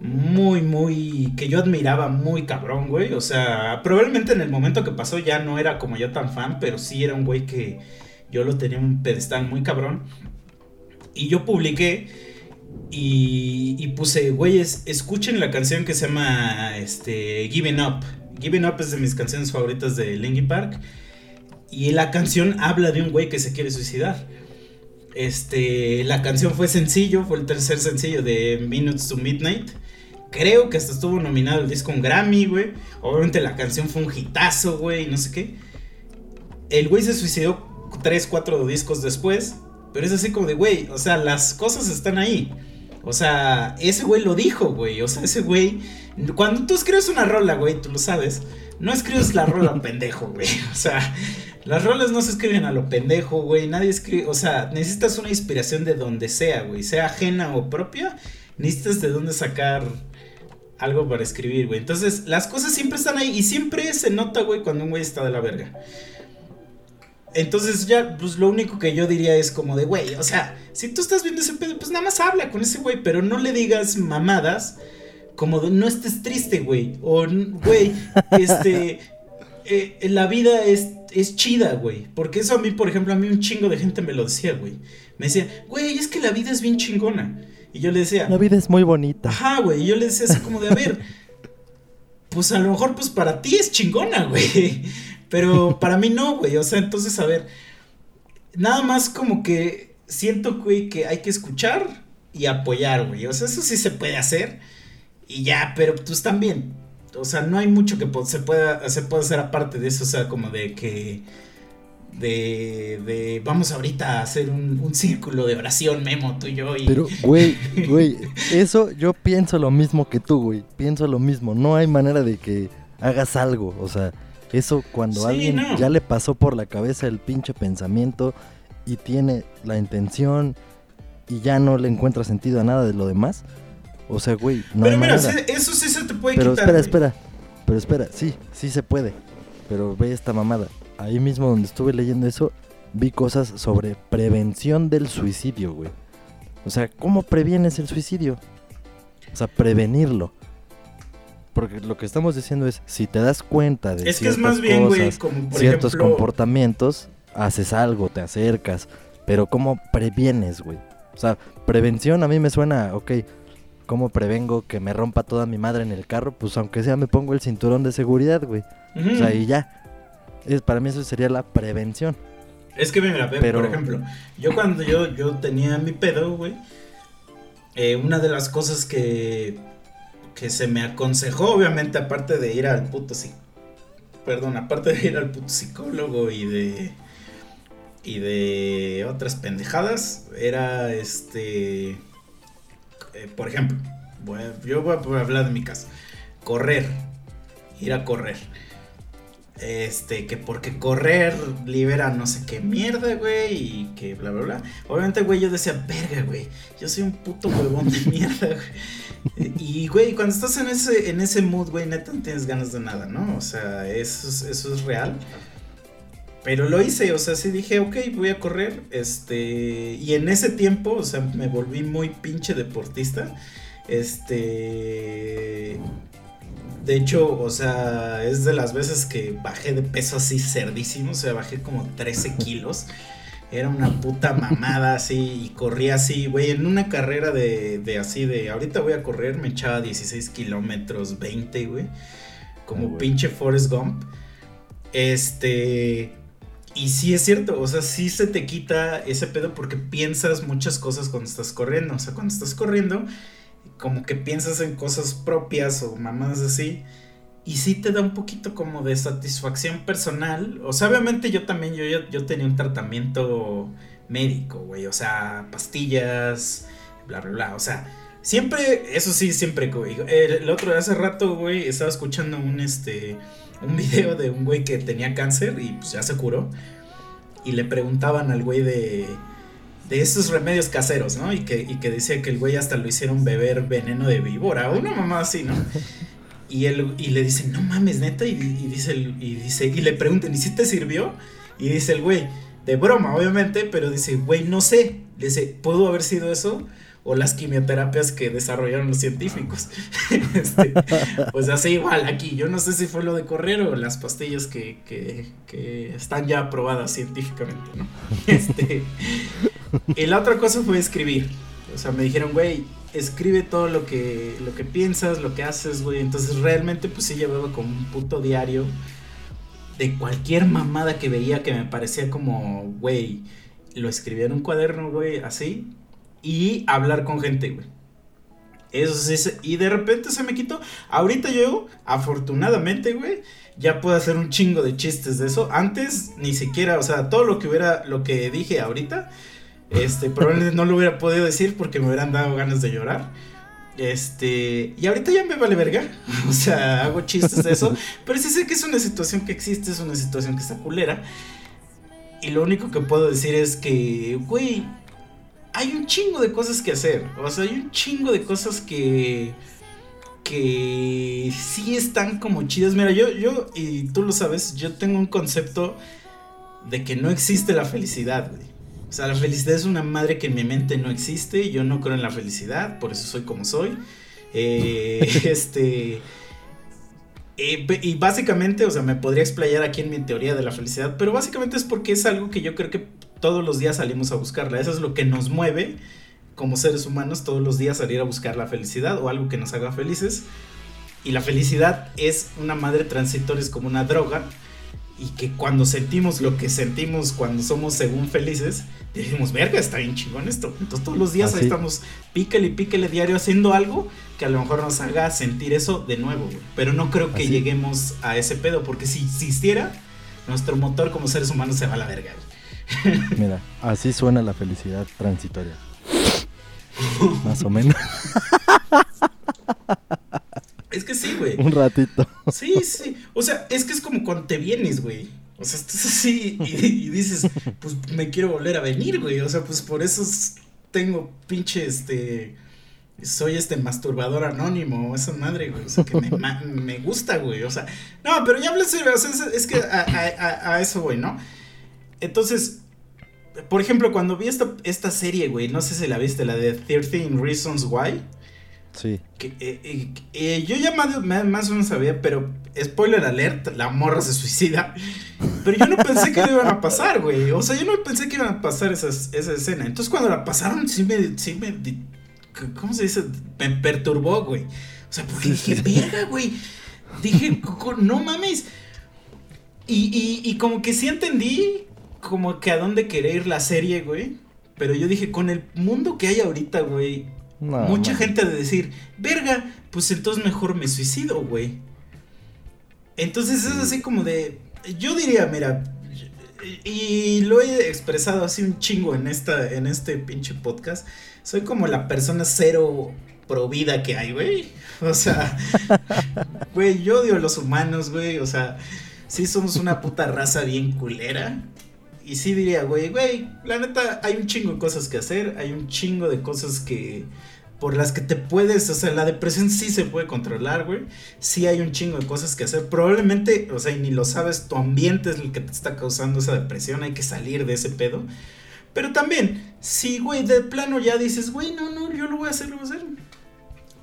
muy, muy. que yo admiraba muy cabrón, güey. O sea, probablemente en el momento que pasó ya no era como yo tan fan, pero sí era un güey que yo lo tenía un pedestal muy cabrón. Y yo publiqué y, y puse, güeyes, escuchen la canción que se llama este, Giving Up. Giving Up es de mis canciones favoritas de Linkin Park. Y la canción habla de un güey que se quiere suicidar. Este, la canción fue sencillo, fue el tercer sencillo de Minutes to Midnight. Creo que hasta estuvo nominado el disco un Grammy, güey. Obviamente la canción fue un hitazo, güey, no sé qué. El güey se suicidó 3, 4 discos después. Pero es así como de, güey, o sea, las cosas están ahí. O sea, ese güey lo dijo, güey. O sea, ese güey. Cuando tú escribes una rola, güey, tú lo sabes. No escribes la rola pendejo, güey. O sea, las rolas no se escriben a lo pendejo, güey. Nadie escribe. O sea, necesitas una inspiración de donde sea, güey. Sea ajena o propia. Necesitas de dónde sacar algo para escribir, güey. Entonces, las cosas siempre están ahí. Y siempre se nota, güey, cuando un güey está de la verga. Entonces ya, pues lo único que yo diría es como de, güey, o sea, si tú estás viendo ese pedo, pues nada más habla con ese güey, pero no le digas mamadas como de, no estés triste, güey, o, güey, este, eh, la vida es, es chida, güey, porque eso a mí, por ejemplo, a mí un chingo de gente me lo decía, güey, me decía, güey, es que la vida es bien chingona, y yo le decía, la vida es muy bonita. Ajá, güey, y yo le decía así como de, a ver, pues a lo mejor, pues para ti es chingona, güey. Pero para mí no, güey. O sea, entonces, a ver. Nada más como que siento, güey, que hay que escuchar y apoyar, güey. O sea, eso sí se puede hacer. Y ya, pero pues también. O sea, no hay mucho que se pueda, se pueda hacer aparte de eso. O sea, como de que. De, de vamos ahorita a hacer un, un círculo de oración, Memo, tú y yo. Y... Pero, güey, güey, eso yo pienso lo mismo que tú, güey. Pienso lo mismo. No hay manera de que hagas algo. O sea, eso cuando a alguien ya le pasó por la cabeza el pinche pensamiento y tiene la intención y ya no le encuentra sentido a nada de lo demás. O sea, güey, no Pero mira, eso sí se te puede Pero espera, espera. Pero espera, sí, sí se puede. Pero ve esta mamada. Ahí mismo donde estuve leyendo eso, vi cosas sobre prevención del suicidio, güey. O sea, ¿cómo previenes el suicidio? O sea, prevenirlo. Porque lo que estamos diciendo es, si te das cuenta de es que es más bien, cosas, ciertos comportamientos, haces algo, te acercas, pero ¿cómo previenes, güey? O sea, prevención a mí me suena, ok, ¿cómo prevengo que me rompa toda mi madre en el carro? Pues aunque sea me pongo el cinturón de seguridad, güey. O sea, y ya. Es, para mí eso sería la prevención. Es que mira, pero... por ejemplo, yo cuando yo, yo tenía mi pedo, güey, eh, una de las cosas que que se me aconsejó, obviamente, aparte de ir al puto perdón, aparte de ir al puto psicólogo y de y de otras pendejadas, era este eh, por ejemplo, yo voy a hablar de mi caso, correr, ir a correr. Este, que porque correr libera no sé qué mierda, güey, y que bla, bla, bla. Obviamente, güey, yo decía, verga, güey, yo soy un puto huevón de mierda, güey. Y, güey, cuando estás en ese, en ese mood, güey, neta no tienes ganas de nada, ¿no? O sea, eso es, eso es real. Pero lo hice, o sea, sí dije, ok, voy a correr. Este, y en ese tiempo, o sea, me volví muy pinche deportista. Este, de hecho, o sea, es de las veces que bajé de peso así cerdísimo. O sea, bajé como 13 kilos. Era una puta mamada así y corría así, güey, en una carrera de, de, así de, ahorita voy a correr, me echaba 16 kilómetros, 20, güey, como pinche Forrest Gump. Este, y sí es cierto, o sea, sí se te quita ese pedo porque piensas muchas cosas cuando estás corriendo, o sea, cuando estás corriendo como que piensas en cosas propias o mamás así. Y sí te da un poquito como de satisfacción personal. O sea, obviamente yo también, yo, yo, tenía un tratamiento médico, güey. O sea, pastillas, bla, bla, bla. O sea, siempre, eso sí, siempre. El otro, hace rato, güey, estaba escuchando un, este, un video de un güey que tenía cáncer y pues ya se curó. Y le preguntaban al güey de de esos remedios caseros, ¿no? Y que, y que decía que el güey hasta lo hicieron beber veneno de víbora, una mamá así, ¿no? Y él y le dice, no mames, neta, y, dice, y dice, y le preguntan, ¿y si te sirvió? Y dice el güey, de broma, obviamente, pero dice, güey, no sé. Le dice, ¿pudo haber sido eso? O las quimioterapias que desarrollaron los científicos. este, pues así igual aquí. Yo no sé si fue lo de correr o las pastillas que, que, que están ya aprobadas científicamente, ¿no? Este, y la otra cosa fue escribir. O sea, me dijeron, güey, escribe todo lo que, lo que piensas, lo que haces, güey. Entonces realmente pues sí llevaba como un puto diario de cualquier mamada que veía que me parecía como, güey, lo escribía en un cuaderno, güey, así. Y hablar con gente, güey. Eso sí, y de repente se me quitó. Ahorita yo, afortunadamente, güey, ya puedo hacer un chingo de chistes de eso. Antes, ni siquiera, o sea, todo lo que hubiera, lo que dije ahorita, este, probablemente no lo hubiera podido decir porque me hubieran dado ganas de llorar. Este, y ahorita ya me vale verga. O sea, hago chistes de eso. pero sí sé que es una situación que existe, es una situación que está culera. Y lo único que puedo decir es que, güey, hay un chingo de cosas que hacer. O sea, hay un chingo de cosas que. que sí están como chidas. Mira, yo, yo, y tú lo sabes, yo tengo un concepto de que no existe la felicidad, güey. O sea, la felicidad es una madre que en mi mente no existe. Yo no creo en la felicidad, por eso soy como soy. Eh, este. Eh, y básicamente, o sea, me podría explayar aquí en mi teoría de la felicidad, pero básicamente es porque es algo que yo creo que todos los días salimos a buscarla. Eso es lo que nos mueve como seres humanos todos los días salir a buscar la felicidad o algo que nos haga felices. Y la felicidad es una madre transitoria, es como una droga y que cuando sentimos lo que sentimos cuando somos según felices, decimos, verga, está bien chingón esto. Entonces todos los días ahí estamos píquele y píquele diario haciendo algo que a lo mejor nos haga sentir eso de nuevo, Pero no creo que lleguemos a ese pedo, porque si existiera, nuestro motor como seres humanos se va a la verga. Mira, así suena la felicidad transitoria. Más o menos. Es que sí, güey. Un ratito. Sí, sí. O sea, es que es como cuando te vienes, güey. O sea, estás así y, dices, pues me quiero volver a venir, güey. O sea, pues por eso tengo pinche este. Soy este masturbador anónimo, esa madre, güey. O sea, que me, me gusta, güey. O sea, no, pero ya hablé serio. O sea, es, que a, a, a, eso, güey, ¿no? Entonces, por ejemplo, cuando vi esta, esta serie, güey, no sé si la viste, la de 13 Reasons Why. Sí. Que, eh, eh, eh, yo ya más, más, o menos sabía, pero spoiler alert, la morra se suicida. Pero yo no pensé que le iban a pasar, güey. O sea, yo no pensé que iban a pasar esa escena. Entonces cuando la pasaron, sí me, sí me, ¿cómo se dice? Me perturbó, güey. O sea, porque dije, verga, güey. Dije, no mames. Y, y, y como que sí entendí como que a dónde querer ir la serie, güey. Pero yo dije, con el mundo que hay ahorita, güey, Mucha gente de decir, verga, pues entonces mejor me suicido, güey. Entonces es así como de, yo diría, mira, y lo he expresado así un chingo en, esta, en este pinche podcast, soy como la persona cero pro vida que hay, güey. O sea, güey, yo odio a los humanos, güey. O sea, sí somos una puta raza bien culera. Y sí diría, güey, güey, la neta, hay un chingo de cosas que hacer, hay un chingo de cosas que por las que te puedes, o sea, la depresión sí se puede controlar, güey. Sí hay un chingo de cosas que hacer. Probablemente, o sea, y ni lo sabes, tu ambiente es el que te está causando esa depresión, hay que salir de ese pedo. Pero también, si, güey, de plano ya dices, güey, no, no, yo lo voy a hacer, lo voy a hacer.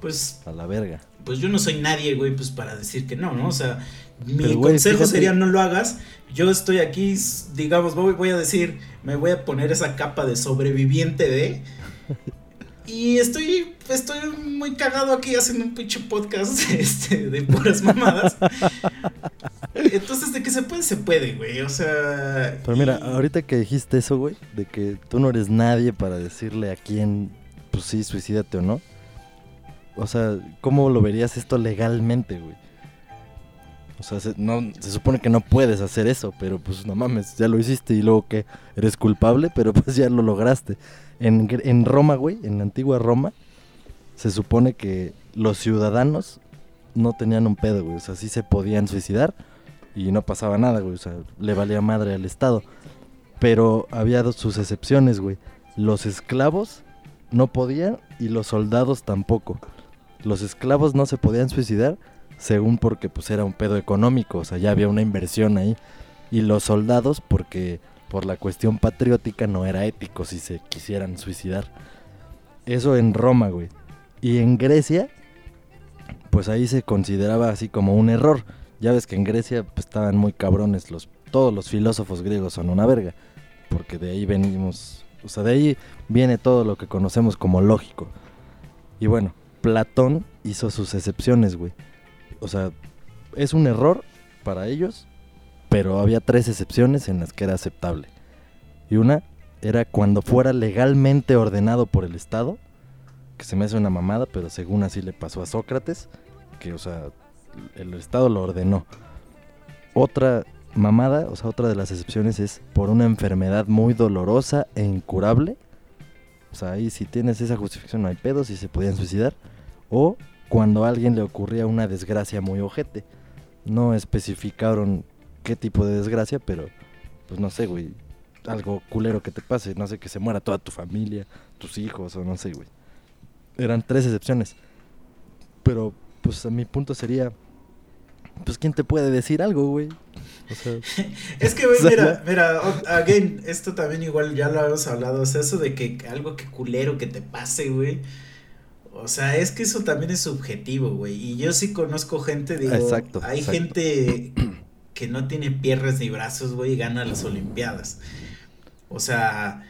Pues... A la verga. Pues yo no soy nadie, güey, pues para decir que no, ¿no? O sea, mi consejo sería no lo hagas. Yo estoy aquí, digamos, voy, voy a decir, me voy a poner esa capa de sobreviviente de... Y estoy, estoy muy cagado aquí haciendo un pinche podcast este, de puras mamadas. Entonces, de que se puede, se puede, güey. O sea. Pero mira, ahorita que dijiste eso, güey, de que tú no eres nadie para decirle a quién, pues sí, suicídate o no. O sea, ¿cómo lo verías esto legalmente, güey? O sea, se, no, se supone que no puedes hacer eso, pero pues no mames, ya lo hiciste y luego que eres culpable, pero pues ya lo lograste. En, Roma, güey, en la antigua Roma, se supone que los ciudadanos no tenían un pedo, güey. O sea, sí se podían suicidar y no pasaba nada, güey. O sea, le valía madre al Estado. Pero había sus excepciones, güey. Los esclavos no podían y los soldados tampoco. Los esclavos no se podían suicidar según porque pues era un pedo económico, o sea, ya había una inversión ahí. Y los soldados porque por la cuestión patriótica no era ético si se quisieran suicidar. Eso en Roma, güey. Y en Grecia, pues ahí se consideraba así como un error. Ya ves que en Grecia pues, estaban muy cabrones los todos los filósofos griegos son una verga, porque de ahí venimos, o sea, de ahí viene todo lo que conocemos como lógico. Y bueno, Platón hizo sus excepciones, güey. O sea, es un error para ellos, pero había tres excepciones en las que era aceptable. Y una era cuando fuera legalmente ordenado por el Estado, que se me hace una mamada, pero según así le pasó a Sócrates, que o sea, el Estado lo ordenó. Otra mamada, o sea, otra de las excepciones es por una enfermedad muy dolorosa e incurable. O sea, ahí si tienes esa justificación no hay pedos y se podían suicidar. O cuando a alguien le ocurría una desgracia muy ojete. No especificaron qué tipo de desgracia, pero pues no sé, güey. Algo culero que te pase, no sé, que se muera toda tu familia, tus hijos o no sé, güey. Eran tres excepciones. Pero pues a mi punto sería, pues quién te puede decir algo, güey. O sea, es que, güey, mira, mira, again, esto también igual ya lo habíamos hablado, o sea, eso de que algo que culero que te pase, güey. O sea, es que eso también es subjetivo, güey. Y yo sí conozco gente, digo, Exacto, hay exacto. gente que no tiene piernas ni brazos, güey, y gana las Olimpiadas. O sea...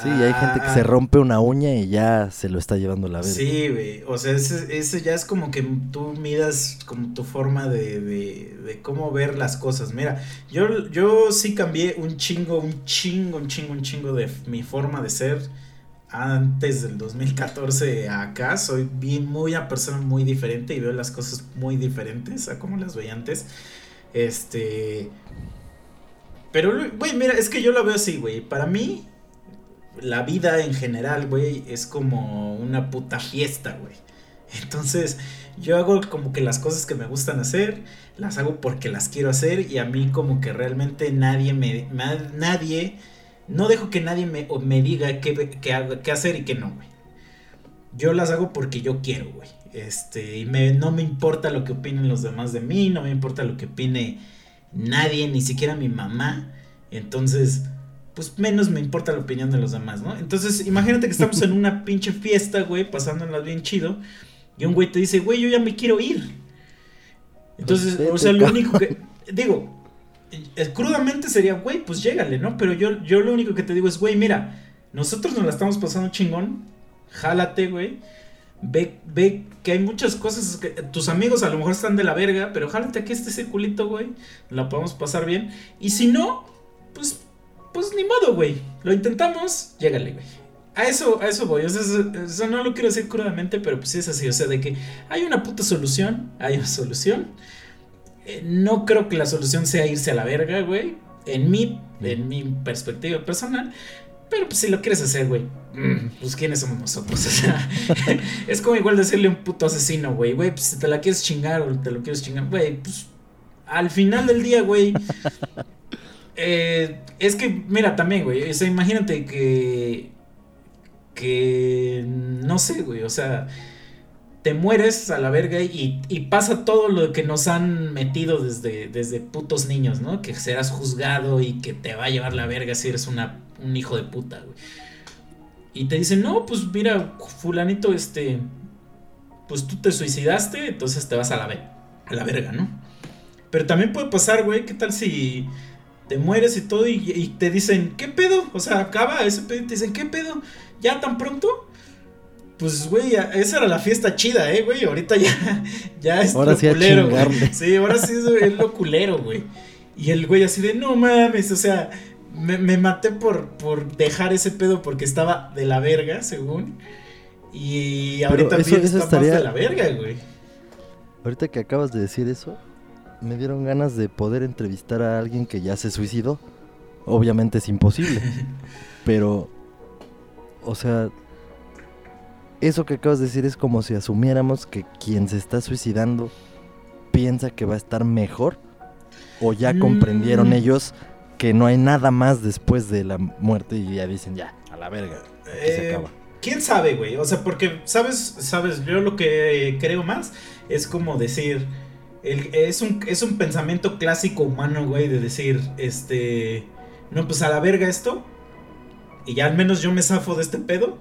sí, hay gente que ah, se rompe una uña y ya se lo está llevando la verga. Sí, güey. O sea, ese, ese ya es como que tú midas como tu forma de, de, de cómo ver las cosas. Mira, yo, yo sí cambié un chingo, un chingo, un chingo, un chingo de mi forma de ser antes del 2014 a acá. Soy bien, muy una persona muy diferente y veo las cosas muy diferentes a como las veía antes. Este. Pero, güey, mira, es que yo lo veo así, güey. Para mí, la vida en general, güey, es como una puta fiesta, güey. Entonces, yo hago como que las cosas que me gustan hacer, las hago porque las quiero hacer y a mí como que realmente nadie me... nadie... No dejo que nadie me, me diga qué, qué hacer y qué no, güey. Yo las hago porque yo quiero, güey. Este, y me, no me importa lo que opinen los demás de mí, no me importa lo que opine nadie, ni siquiera mi mamá. Entonces, pues menos me importa la opinión de los demás, ¿no? Entonces, imagínate que estamos en una pinche fiesta, güey, pasándonos bien chido. Y un güey te dice, güey, yo ya me quiero ir. Entonces, Pues o sea, lo único que. Digo, crudamente sería, güey, pues llégale, ¿no? Pero yo, yo lo único que te digo es, güey, mira, nosotros nos la estamos pasando chingón. Jálate, güey. Ve, ve que hay muchas cosas que tus amigos a lo mejor están de la verga, pero jálate aquí este circulito, güey. La podemos pasar bien. Y si no, pues, pues ni modo, güey. Lo intentamos, llégale, güey. A eso, a eso voy. O sea, eso, no lo quiero decir crudamente, pero pues es así. O sea, de que hay una puta solución, hay una solución. Eh, no creo que la solución sea irse a la verga, güey. En mi, en mi perspectiva personal. Pero pues si lo quieres hacer, güey. mm, Pues quiénes somos nosotros. O sea, es como igual decirle a un puto asesino, güey. Güey, pues si te la quieres chingar o te lo quieres chingar, güey, pues al final del día, güey. eh, es que, mira, también, güey. O sea, imagínate que. Que. No sé, güey. O sea. Te mueres a la verga y, pasa todo lo que nos han metido desde, desde putos niños, ¿no? Que serás juzgado y que te va a llevar la verga si eres una, un hijo de puta, güey. Y te dicen, no, pues mira, fulanito, este. Pues tú te suicidaste, entonces te vas a la, a la verga, ¿no? Pero también puede pasar, güey, ¿qué tal si te mueres y todo y, y te dicen, ¿qué pedo? O sea, acaba ese pedo y te dicen, ¿qué pedo? ¿Ya tan pronto? Pues, güey, esa era la fiesta chida, ¿eh, güey? Ahorita ya, ya es Ahora lo sí culero, güey. Sí, ahora sí es, lo culero, güey. Y el güey así de, no mames, o sea, me, me maté por, por dejar ese pedo porque estaba de la verga, según. Y ahorita eso- eso está más estaría- de la verga, güey. Ahorita que acabas de decir eso, me dieron ganas de poder entrevistar a alguien que ya se suicidó. Obviamente es imposible. pero, o sea, eso que acabas de decir es como si asumiéramos que quien se está suicidando piensa que va a estar mejor. O ya Mm. comprendieron ellos que no hay nada más después de la muerte y ya dicen, ya, a la verga. Aquí se Eh, acaba. ¿Quién sabe, güey? O sea, porque, ¿sabes? ¿Sabes? Yo lo que creo más es como decir. el- es, un, es un pensamiento clásico humano, güey, de decir, este. No, pues a la verga esto. Y ya al menos yo me zafo de este pedo.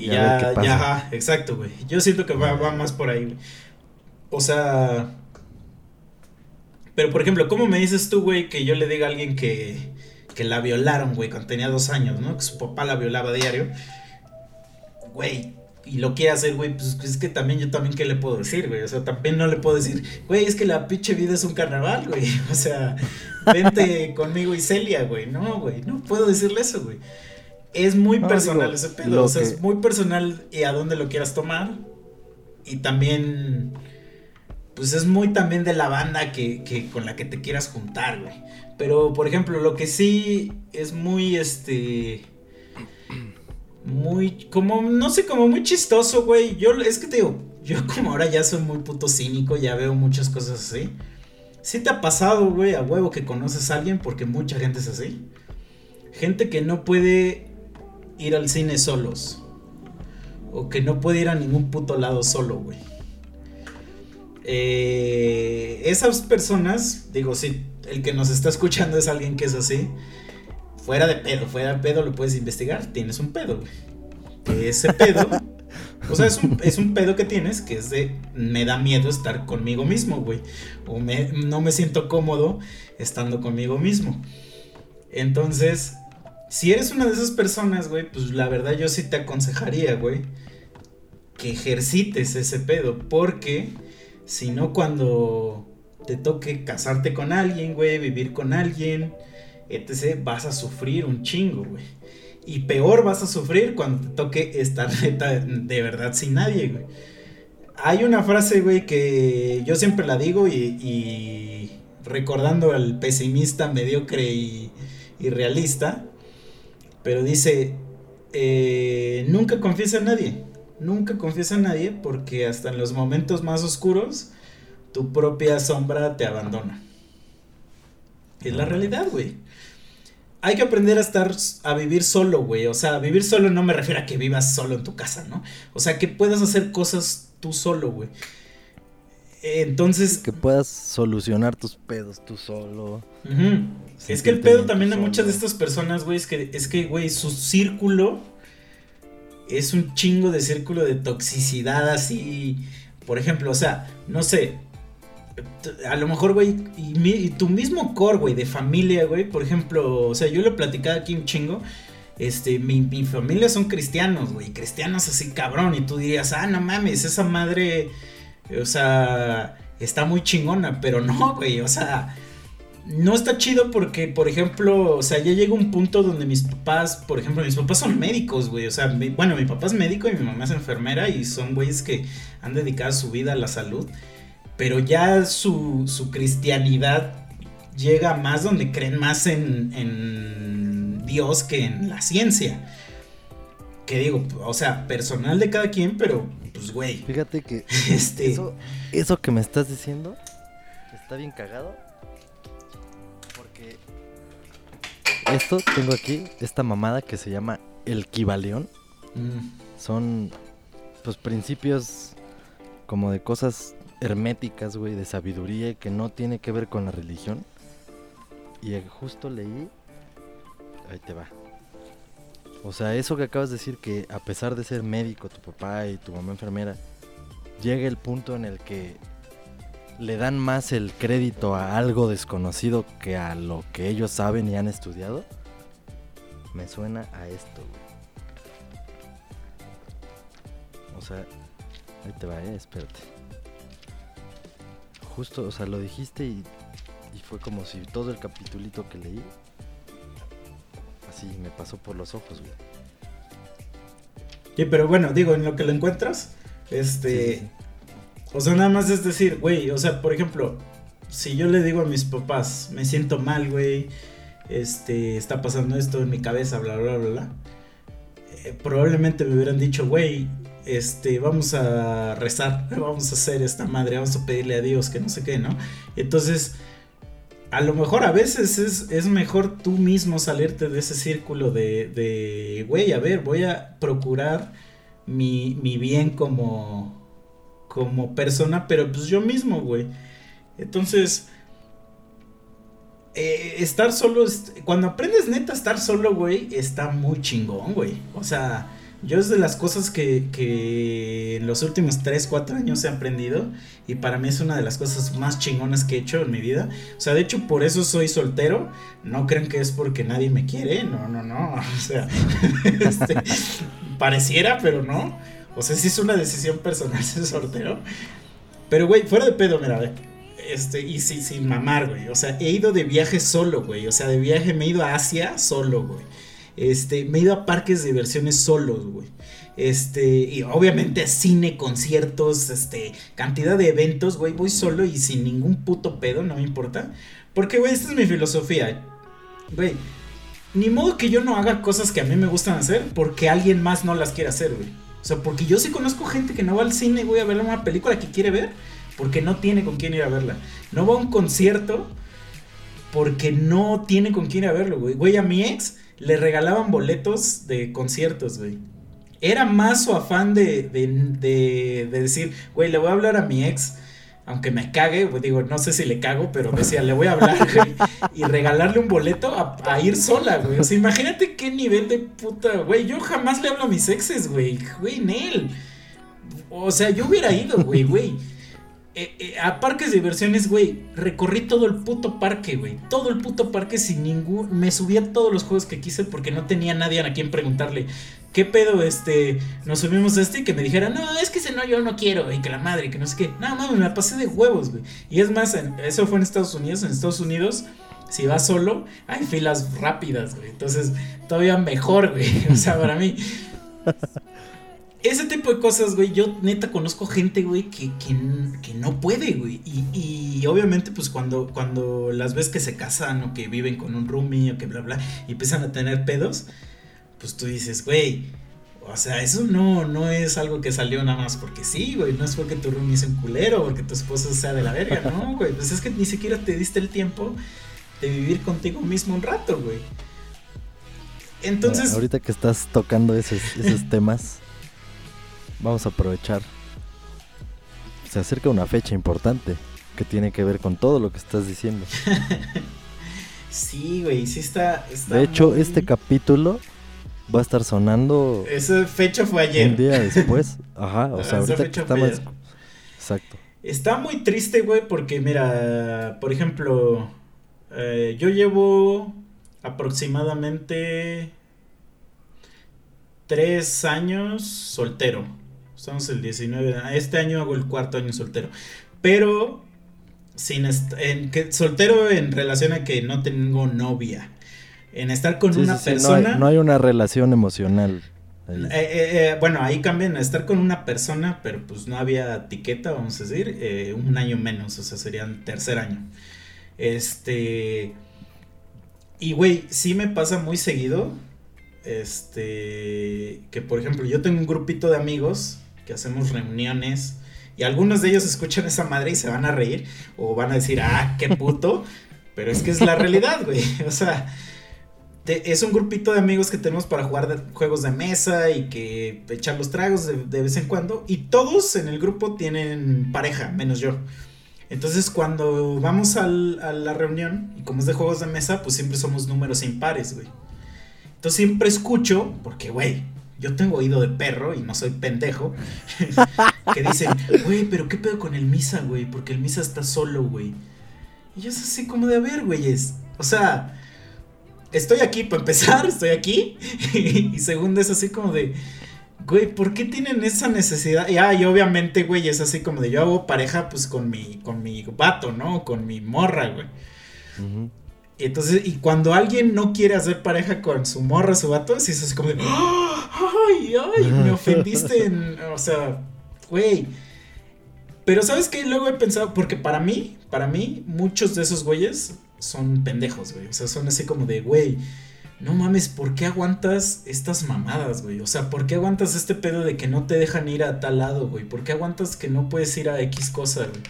Y ya, pasa. ya, exacto, güey. Yo siento que va, va más por ahí, güey. O sea. Pero por ejemplo, ¿cómo me dices tú, güey, que yo le diga a alguien que, que la violaron, güey, cuando tenía dos años, ¿no? Que su papá la violaba a diario. Güey, y lo quiere hacer, güey, pues es que también yo también, ¿qué le puedo decir, güey? O sea, también no le puedo decir, güey, es que la pinche vida es un carnaval, güey. O sea, vente conmigo y Celia, güey. No, güey, no puedo decirle eso, güey. Es muy personal ese pedo, o sea, es muy personal y a dónde lo quieras tomar. Y también, pues es muy también de la banda que, que con la que te quieras juntar, güey. Pero, por ejemplo, lo que sí es muy, este muy, como, no sé, como muy chistoso, güey. Yo, es que te digo, yo como ahora ya soy muy puto cínico, ya veo muchas cosas así. ¿Sí te ha pasado, güey, a huevo que conoces a alguien? Porque mucha gente es así. Gente que no puede ir al cine solos. O que no puede ir a ningún puto lado solo, güey. Eh, esas personas, digo, si el que nos está escuchando es alguien que es así, fuera de pedo, fuera de pedo lo puedes investigar, tienes un pedo, güey. Ese pedo, o sea, es un, pedo que tienes que es de, me da miedo estar conmigo mismo, güey. O no me siento cómodo estando conmigo mismo. Entonces, si eres una de esas personas, güey, pues la verdad yo sí te aconsejaría, güey, que ejercites ese pedo. Porque si no, cuando te toque casarte con alguien, güey, vivir con alguien, etc., vas a sufrir un chingo, güey. Y peor vas a sufrir cuando te toque estar de verdad sin nadie, güey. Hay una frase, güey, que yo siempre la digo y, recordando al pesimista, mediocre y, realista, pero dice, eh, nunca confiesa en nadie, nunca confiesa en nadie porque hasta en los momentos más oscuros, tu propia sombra te abandona. Es la realidad, güey hay que aprender a estar, a vivir solo, güey. O sea, vivir solo no me refiero a que vivas solo en tu casa, ¿no? O sea, que puedas hacer cosas tú solo, güey. Entonces. Que puedas solucionar tus pedos tú solo. Es que el pedo también de muchas de estas personas, güey, es que, es que, güey, su círculo es un chingo de círculo de toxicidad así. Por ejemplo, o sea, no sé, a lo mejor, güey, y, tu mismo core, güey, de familia, güey, por ejemplo, o sea, yo lo he platicado aquí un chingo. Este, mi, familia son cristianos, güey, cristianos así cabrón. Y tú dirías, ah, no mames, esa madre, o sea, está muy chingona, pero no, güey, o sea, no está chido porque, por ejemplo, o sea, ya llega un punto donde mis papás, por ejemplo, mis papás son médicos, güey, o sea, bueno, mi papá es médico y mi mamá es enfermera y son güeyes que han dedicado su vida a la salud pero ya su, cristianidad llega más donde creen más en, Dios que en la ciencia. Que digo, o sea, personal de cada quien, pero pues güey. Fíjate que este... eso, eso que me estás diciendo está bien cagado. Porque esto tengo aquí, esta mamada que se llama el Kibaleón. Mm. Son pues principios como de cosas herméticas, güey, de sabiduría que no tiene que ver con la religión. Y justo leí, ahí te va. O sea, eso que acabas de decir que a pesar de ser médico, tu papá y tu mamá enfermera, llega el punto en el que le dan más el crédito a algo desconocido que a lo que ellos saben y han estudiado. Me suena a esto, güey. O sea, ahí te va, eh, espérate justo, o sea, lo dijiste y, fue como si todo el capitulito que leí, así me pasó por los ojos, güey. Sí, pero bueno, digo, en lo que lo encuentras, este... O sea, nada más es decir, güey, o sea, por ejemplo, si yo le digo a mis papás, me siento mal, güey, este, está pasando esto en mi cabeza, bla, bla, bla, bla, eh, probablemente me hubieran dicho, güey, este, vamos a rezar, vamos a hacer esta madre, vamos a pedirle a Dios que no sé qué, ¿no? Entonces, a lo mejor a veces es, mejor tú mismo salirte de ese círculo de, de güey, a ver, voy a procurar mi, mi bien como, como persona, pero pues yo mismo, güey. Entonces, eh, estar solo, cuando aprendes neta a estar solo, güey, está muy chingón, güey. O sea, yo es de las cosas que, que en los últimos 3, 4 años he aprendido y para mí es una de las cosas más chingonas que he hecho en mi vida. O sea, de hecho por eso soy soltero. No crean que es porque nadie me quiere. No, no, no. O sea, este, pareciera, pero no. O sea, sí es una decisión personal ser soltero. Pero, güey, fuera de pedo, mira. Este, y sin, sin mamar, güey. O sea, he ido de viaje solo, güey. O sea, de viaje me he ido a Asia solo, güey. Este, me he ido a parques de diversiones solos, güey. Este, y obviamente cine, conciertos, este, cantidad de eventos, güey. Voy solo y sin ningún puto pedo, no me importa. Porque, güey, esta es mi filosofía. Güey, ni modo que yo no haga cosas que a mí me gustan hacer porque alguien más no las quiere hacer, güey. O sea, porque yo sí conozco gente que no va al cine, güey, a ver una película que quiere ver porque no tiene con quién ir a verla. No va a un concierto porque no tiene con quién ir a verlo, güey. Güey, a mi ex le regalaban boletos de conciertos, güey. Era más su afán de, de, de, de decir, güey, le voy a hablar a mi ex aunque me cague, digo, no sé si le cago, pero decía, le voy a hablar, güey, y regalarle un boleto a, ir sola, güey. O sea, imagínate qué nivel de puta, güey. Yo jamás le hablo a mis exes, güey. Güey, Nel. O sea, yo hubiera ido, güey, güey. Eh, eh, a parques de diversiones, güey, recorrí todo el puto parque, güey. Todo el puto parque sin ningún. Me subí a todos los juegos que quise porque no tenía nadie a quien preguntarle. ¿Qué pedo? Este. Nos subimos a este y que me dijera, no, es que ese no, yo no quiero. Y que la madre, que no sé qué. No, mames, me la pasé de huevos, güey. Y es más, eso fue en Estados Unidos. En Estados Unidos, si vas solo, hay filas rápidas, güey. Entonces, todavía mejor, güey. O sea, para mí. Ese tipo de cosas, güey, yo neta conozco gente, güey, que, que, no puede, güey. Y, obviamente, pues cuando, cuando las ves que se casan o que viven con un roomie o que bla, bla, y empiezan a tener pedos, pues tú dices, güey, o sea, eso no, no es algo que salió nada más porque sí, güey. No es porque tu roomie es un culero, porque tu esposo sea de la verga, no, güey. Pues es que ni siquiera te diste el tiempo de vivir contigo mismo un rato, güey. Entonces. ahorita que estás tocando esos, esos temas vamos a aprovechar. Se acerca una fecha importante que tiene que ver con todo lo que estás diciendo. sí, güey, sí está. de hecho, este capítulo va a estar sonando. Esa fecha fue ayer. Un día después. Ajá, o sea, ahorita estamos. Exacto. Está muy triste, güey, porque mira, por ejemplo, eh, yo llevo aproximadamente tres años soltero. Estamos el 19. Este año hago el cuarto año soltero. Pero sin en, que, soltero en relación a que no tengo novia. En estar con una persona. No hay, una relación emocional. Eh, eh, eh, bueno, ahí cambian a estar con una persona, pero pues no había etiqueta, vamos a decir, un año menos, o sea, serían tercer año. Este. Y güey, sí me pasa muy seguido. Este. Que por ejemplo, yo tengo un grupito de amigos hacemos reuniones y algunos de ellos escuchan esa madre y se van a reír o van a decir, ah, qué puto, pero es que es la realidad, güey. O sea, es un grupito de amigos que tenemos para jugar juegos de mesa y que echar los tragos de, vez en cuando y todos en el grupo tienen pareja, menos yo. Entonces cuando vamos a la reunión y como es de juegos de mesa, pues siempre somos números impares, güey. Entonces siempre escucho, porque, güey, yo tengo oído de perro y no soy pendejo, que dicen, güey, pero ¿qué pedo con el Misa, güey? Porque el Misa está solo, güey. Y yo es así como de, a ver, güeyes, o sea, estoy aquí para empezar, estoy aquí, y segundo es así como de, güey, ¿por qué tienen esa necesidad? Y, ah, y obviamente, güey, es así como de, yo hago pareja pues con mi, con mi vato, ¿no? Con mi morra, güey. Entonces, y cuando alguien no quiere hacer pareja con su morra, su vato, es así como de, ay, ay, me ofendiste, en, o sea, güey. Pero sabes qué, luego he pensado, porque para mí, para mí, muchos de esos güeyes son pendejos, güey. O sea, son así como de, güey, no mames, ¿por qué aguantas estas mamadas, güey? O sea, ¿por qué aguantas este pedo de que no te dejan ir a tal lado, güey? ¿Por qué aguantas que no puedes ir a X cosa, güey?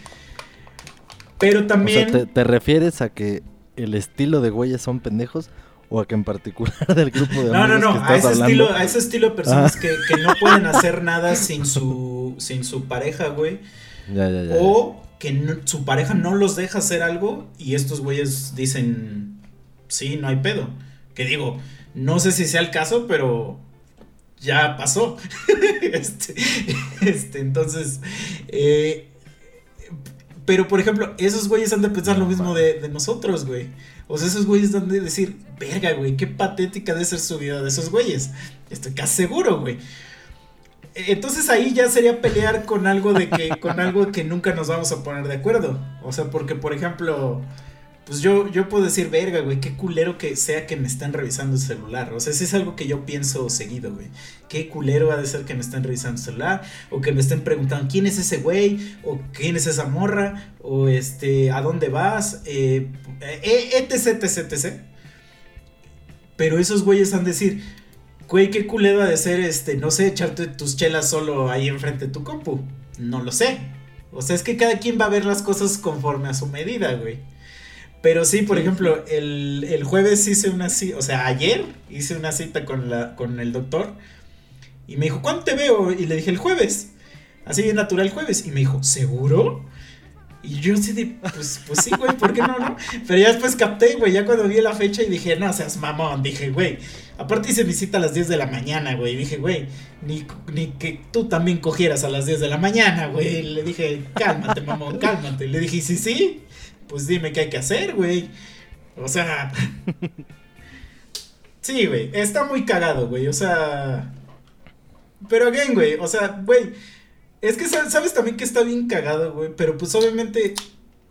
Pero también... O sea, ¿te, refieres a que el estilo de güeyes son pendejos o a que en particular del grupo de No, no, no, a ese, estilo, a ese estilo de personas ah. que, que, no pueden hacer nada sin su, sin su pareja, güey. Ya, ya, ya, o que su pareja no los deja hacer algo y estos güeyes dicen, sí, no hay pedo. Que digo, no sé si sea el caso, pero ya pasó. este, este, entonces, eh, pero, por ejemplo, esos güeyes han de pensar lo mismo de, nosotros, güey. O sea, esos güeyes han de decir, verga, güey, qué patética debe ser su vida de esos güeyes. Estoy casi seguro, güey. entonces ahí ya sería pelear con algo de que, con algo que nunca nos vamos a poner de acuerdo. O sea, porque por ejemplo, pues yo, yo puedo decir, verga, güey, qué culero que sea que me estén revisando el celular. O sea, ese es algo que yo pienso seguido, güey. Qué culero ha de ser que me estén revisando el celular. O que me estén preguntando quién es ese güey. O quién es esa morra. O este, a dónde vas. Etc, etc, etc. Pero esos güeyes han de decir, güey, qué culero ha de ser, este, no sé, echarte tus chelas solo ahí enfrente de tu compu. No lo sé. O sea, es que cada quien va a ver las cosas conforme a su medida, güey. Pero sí, por ejemplo, el, el, jueves hice una cita, o sea, ayer hice una cita con, la, con el doctor y me dijo, ¿cuándo te veo? Y le dije, el jueves. Así bien natural, el jueves. Y me dijo, ¿seguro? Y yo así de, pues, pues sí, güey, ¿por qué no, no? Pero ya después capté, güey, ya cuando vi la fecha y dije, no seas mamón, dije, güey, aparte hice mi cita a las 10 de la mañana, güey, dije, güey, ni, ni que tú también cogieras a las 10 de la mañana, güey, le dije, cálmate, mamón, cálmate, le dije, sí, sí, pues dime qué hay que hacer, güey, o sea, sí, güey, está muy cagado, güey, o sea, pero again, güey, o sea, güey, es que sabes también que está bien cagado, güey. Pero pues obviamente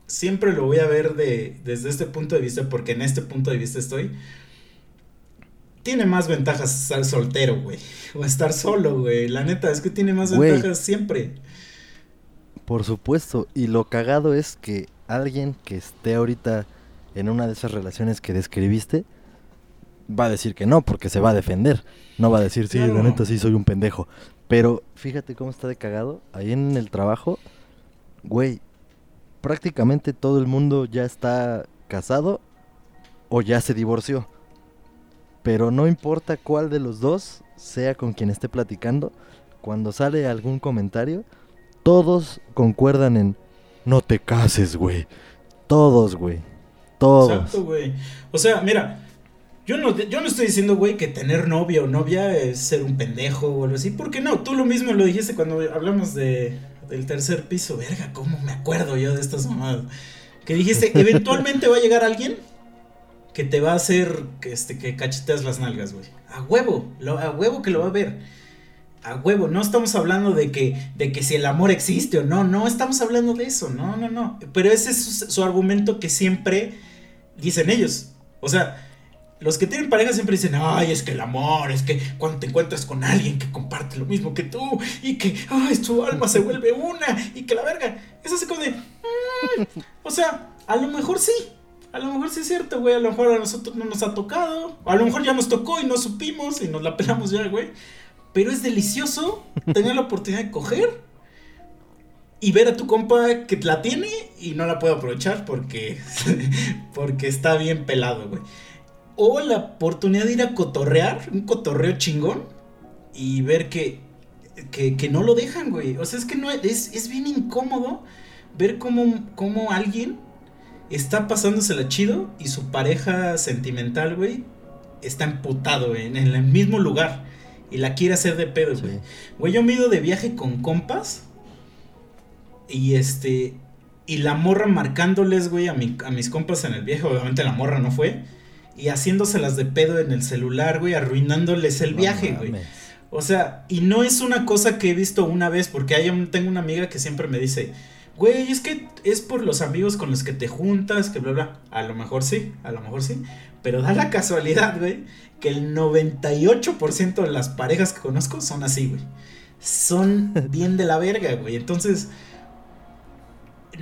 siempre lo voy a ver de, desde este punto de vista, porque en este punto de vista estoy. Tiene más ventajas estar soltero, güey. O estar solo, güey. La neta, es que tiene más ventajas siempre. Por supuesto. Y lo cagado es que alguien que esté ahorita en una de esas relaciones que describiste va a decir que no, porque se va a defender. No va a decir, sí, la neta sí soy un pendejo. Pero fíjate cómo está de cagado. Ahí en el trabajo, güey, prácticamente todo el mundo ya está casado o ya se divorció. Pero no importa cuál de los dos sea con quien esté platicando, cuando sale algún comentario, todos concuerdan en no te cases, güey. Todos, güey. Todos. Exacto, güey. O sea, mira, yo no, yo no estoy diciendo, güey, que tener novia o novia es ser un pendejo o algo así. Porque no, tú lo mismo lo dijiste cuando hablamos de, del tercer piso. Verga, ¿cómo me acuerdo yo de estas mamadas? Que dijiste, eventualmente va a llegar alguien que te va a hacer que, este, que cacheteas las nalgas, güey. A huevo, a huevo que lo va a ver. A huevo, no estamos hablando de que, de que si el amor existe o no, no estamos hablando de eso, no, no, no. Pero ese es su, argumento que siempre dicen ellos. O sea, los que tienen pareja siempre dicen, ay, es que el amor, es que cuando te encuentras con alguien que comparte lo mismo que tú y que, ay, tu alma se vuelve una y que la verga, es así como mm". o sea, a lo mejor sí, a lo mejor sí es cierto, güey, a lo mejor a nosotros no nos ha tocado, a lo mejor ya nos tocó y no supimos y nos la pelamos ya, güey, pero es delicioso tener la oportunidad de coger y ver a tu compa que la tiene y no la puede aprovechar porque, porque está bien pelado, güey o la oportunidad de ir a cotorrear, un cotorreo chingón, y ver que, que, no lo dejan, güey. O sea, es que no es, es bien incómodo ver cómo, cómo alguien está pasándosela chido y su pareja sentimental, güey, está emputado, en el mismo lugar. Y la quiere hacer de pedo, güey. Güey, yo me he ido de viaje con compas. Y este. Y la morra marcándoles, güey, a, a mis compas en el viaje. Obviamente la morra no fue y haciéndoselas de pedo en el celular, güey, arruinándoles el viaje, güey. O sea, y no es una cosa que he visto una vez, porque hay tengo una amiga que siempre me dice, güey, es que es por los amigos con los que te juntas, que bla, bla. A lo mejor sí, a lo mejor sí. Pero da la casualidad, güey, que el 98% de las parejas que conozco son así, güey. Son bien de la verga, güey. Entonces,